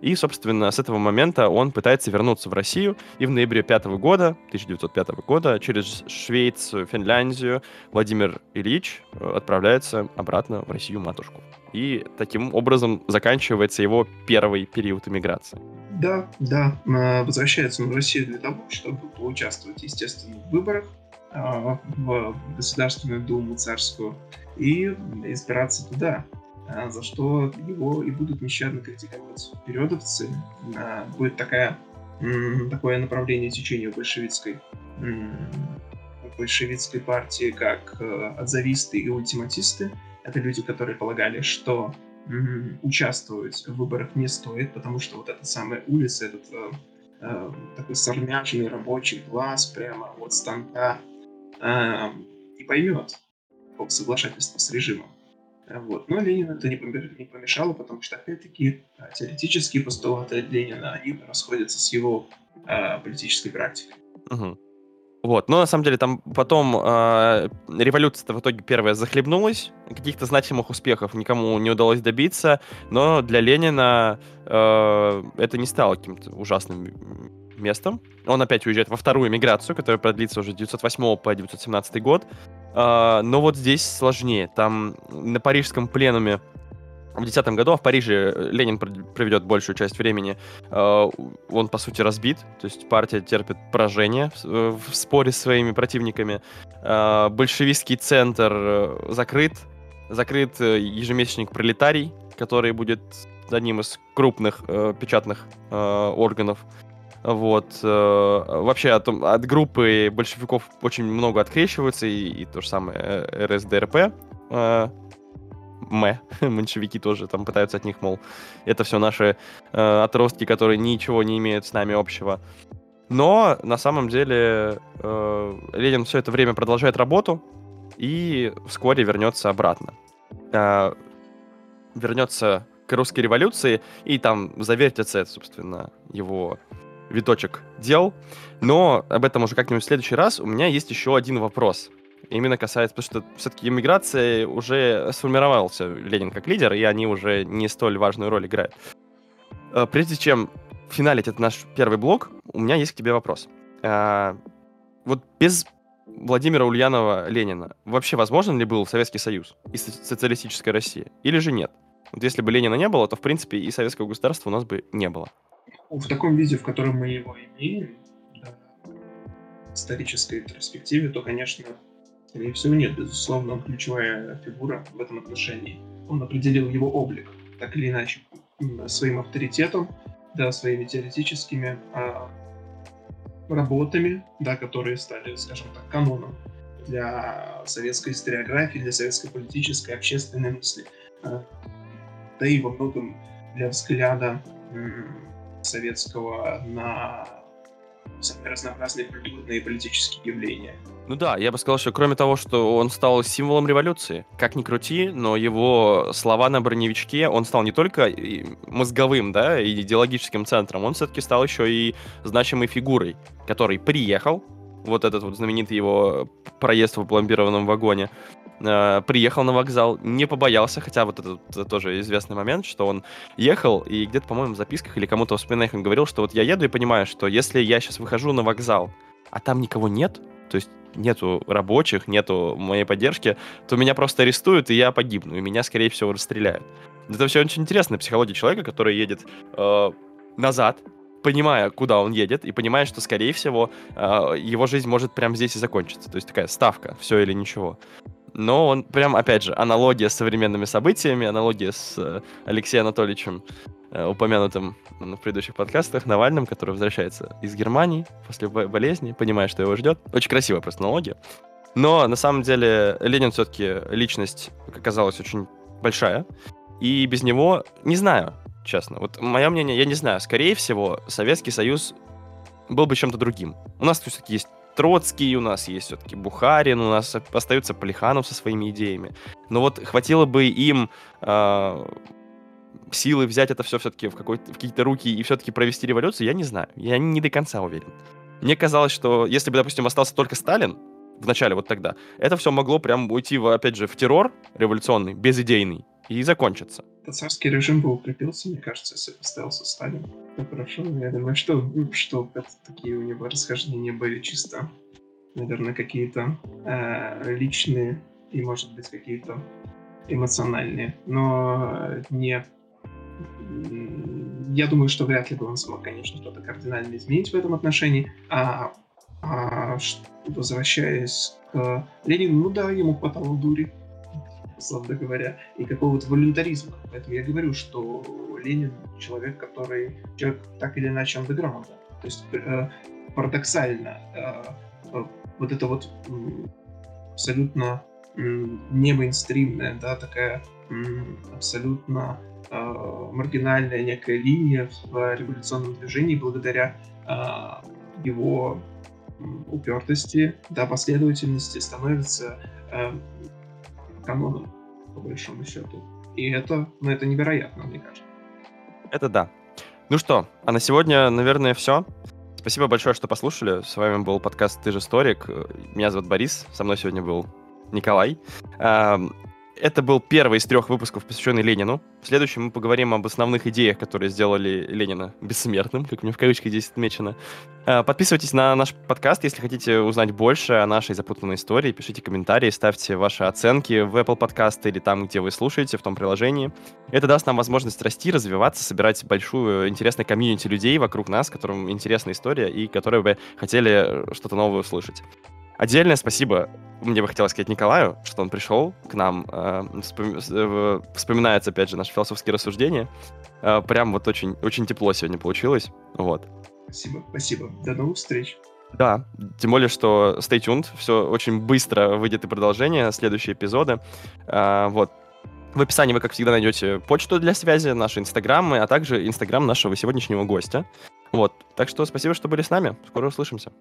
И, собственно, с этого момента он пытается вернуться в Россию, и в ноябре 5 года, 1905 года, через Швецию, Финляндию Владимир Ильич э, отправляется обратно в Россию-матушку. И таким образом заканчивается его первый период эмиграции. Да, да. Возвращается он в Россию для того, чтобы поучаствовать, естественно, в выборах а, в Государственную Думу царскую и избираться туда, за что его и будут нещадно критиковать периодовцы. А, будет такая, такое направление течения большевистской большевистской партии, как отзависты и ультиматисты, это люди, которые полагали, что участвовать в выборах не стоит, потому что вот эта самая улица, этот э, э, такой сорняжный рабочий класс прямо от станка э, не поймет соглашательство с режимом. Вот. Но Ленину это не помешало, потому что, опять-таки, э, теоретические постулаты Ленина, они расходятся с его э, политической практикой. Угу. Вот, но на самом деле там потом э, революция в итоге первая захлебнулась, каких-то значимых успехов никому не удалось добиться, но для Ленина э, это не стало каким-то ужасным местом. Он опять уезжает во вторую миграцию, которая продлится уже 908 по 917 год. Э, но вот здесь сложнее. Там на парижском пленуме в 2010 году, а в Париже э, Ленин проведет большую часть времени, э, он, по сути, разбит, то есть партия терпит поражение в, э, споре с своими противниками. Большевистский центр закрыт, закрыт ежемесячник «Пролетарий», который будет одним из крупных печатных органов. Вот. Вообще от, от группы большевиков очень много открещиваются, и, и то же самое РСДРП мэ, меньшевики тоже там пытаются от них, мол, это все наши э, отростки, которые ничего не имеют с нами общего. Но на самом деле э, Ленин все это время продолжает работу и вскоре вернется обратно. Э, вернется к русской революции и там завертится, собственно, его виточек дел. Но об этом уже как-нибудь в следующий раз. У меня есть еще один вопрос именно касается, потому что все-таки иммиграция уже сформировался Ленин как лидер, и они уже не столь важную роль играют. Э, прежде чем финалить этот наш первый блок, у меня есть к тебе вопрос. Э, вот без Владимира Ульянова Ленина вообще возможен ли был Советский Союз и социалистическая Россия? Или же нет? Вот если бы Ленина не было, то, в принципе, и советского государства у нас бы не было. В таком виде, в котором мы его имеем, да, в исторической перспективе, то, конечно, Скорее всего, нет. Безусловно, он ключевая фигура в этом отношении. Он определил его облик, так или иначе, своим авторитетом, да, своими теоретическими а, работами, да, которые стали, скажем так, каноном для советской историографии, для советской политической, общественной мысли, а, да и во многом для взгляда советского на самые разнообразные культурные и политические явления. Ну да, я бы сказал, что кроме того, что он стал символом революции, как ни крути, но его слова на броневичке, он стал не только мозговым, да, и идеологическим центром, он все-таки стал еще и значимой фигурой, который приехал, вот этот вот знаменитый его проезд в пломбированном вагоне, э, приехал на вокзал, не побоялся, хотя вот это, это тоже известный момент, что он ехал, и где-то, по-моему, в записках или кому-то в воспоминаниях он говорил, что вот я еду и понимаю, что если я сейчас выхожу на вокзал, а там никого нет, то есть нету рабочих, нету моей поддержки, то меня просто арестуют, и я погибну, и меня, скорее всего, расстреляют. Это все очень интересная психология человека, который едет э, назад, понимая, куда он едет, и понимая, что, скорее всего, э, его жизнь может прямо здесь и закончиться. То есть такая ставка, все или ничего. Но он прям, опять же, аналогия с современными событиями, аналогия с э, Алексеем Анатольевичем, э, упомянутым в предыдущих подкастах, Навальным, который возвращается из Германии после болезни, понимая, что его ждет. Очень красивая просто аналогия. Но на самом деле Ленин все-таки личность, как оказалось, очень большая. И без него, не знаю, честно. Вот мое мнение, я не знаю. Скорее всего, Советский Союз был бы чем-то другим. У нас все-таки есть Троцкий, у нас есть все-таки Бухарин, у нас остается Полиханов со своими идеями. Но вот хватило бы им э, силы взять это все все-таки в, в какие-то руки и все-таки провести революцию, я не знаю. Я не до конца уверен. Мне казалось, что если бы, допустим, остался только Сталин, в начале вот тогда, это все могло прям уйти, в, опять же, в террор революционный, безидейный, и закончится. Царский режим бы укрепился, мне кажется, если бы остался Сталин. Ну, хорошо, я думаю, что, что такие у него расхождения были чисто, наверное, какие-то э, личные и, может быть, какие-то эмоциональные, но не я думаю, что вряд ли бы он смог, конечно, что-то кардинально изменить в этом отношении. А, а возвращаясь к Ленину, ну да, ему хватало дури, условно говоря, и какого-то волюнтаризма. Поэтому я говорю, что Ленин человек, который человек так или иначе андеграунда. То есть э, парадоксально э, э, вот это вот абсолютно не мейнстримная, да, такая абсолютно э, маргинальная некая линия в революционном движении благодаря э, его упертости, да, последовательности становится э, каноном, по большому счету. И это, ну, это невероятно, мне кажется. Это да. Ну что, а на сегодня, наверное, все. спасибо большое, что послушали. С вами был подкаст «Ты же историк». Меня зовут Борис, со мной сегодня был Николай. Это был первый из трех выпусков, посвященный Ленину. В следующем мы поговорим об основных идеях, которые сделали Ленина бессмертным, как мне в кавычках здесь отмечено. А, подписывайтесь на наш подкаст, если хотите узнать больше о нашей запутанной истории. Пишите комментарии, ставьте ваши оценки в Apple Podcast или там, где вы слушаете, в том приложении. Это даст нам возможность расти, развиваться, собирать большую интересную комьюнити людей вокруг нас, которым интересна история и которые бы хотели что-то новое услышать. Отдельное спасибо мне бы хотелось сказать Николаю, что он пришел к нам. Э, э, вспоминается, опять же, наши философские рассуждения. Э, прям вот очень, очень тепло сегодня получилось. Вот. Спасибо, спасибо. До новых встреч. Да, тем более, что stay tuned, все очень быстро выйдет и продолжение, следующие эпизоды. Вот. В описании вы, как всегда, найдете почту для связи, наши инстаграмы, а также инстаграм нашего сегодняшнего гостя. Вот. Так что спасибо, что были с нами. Скоро услышимся.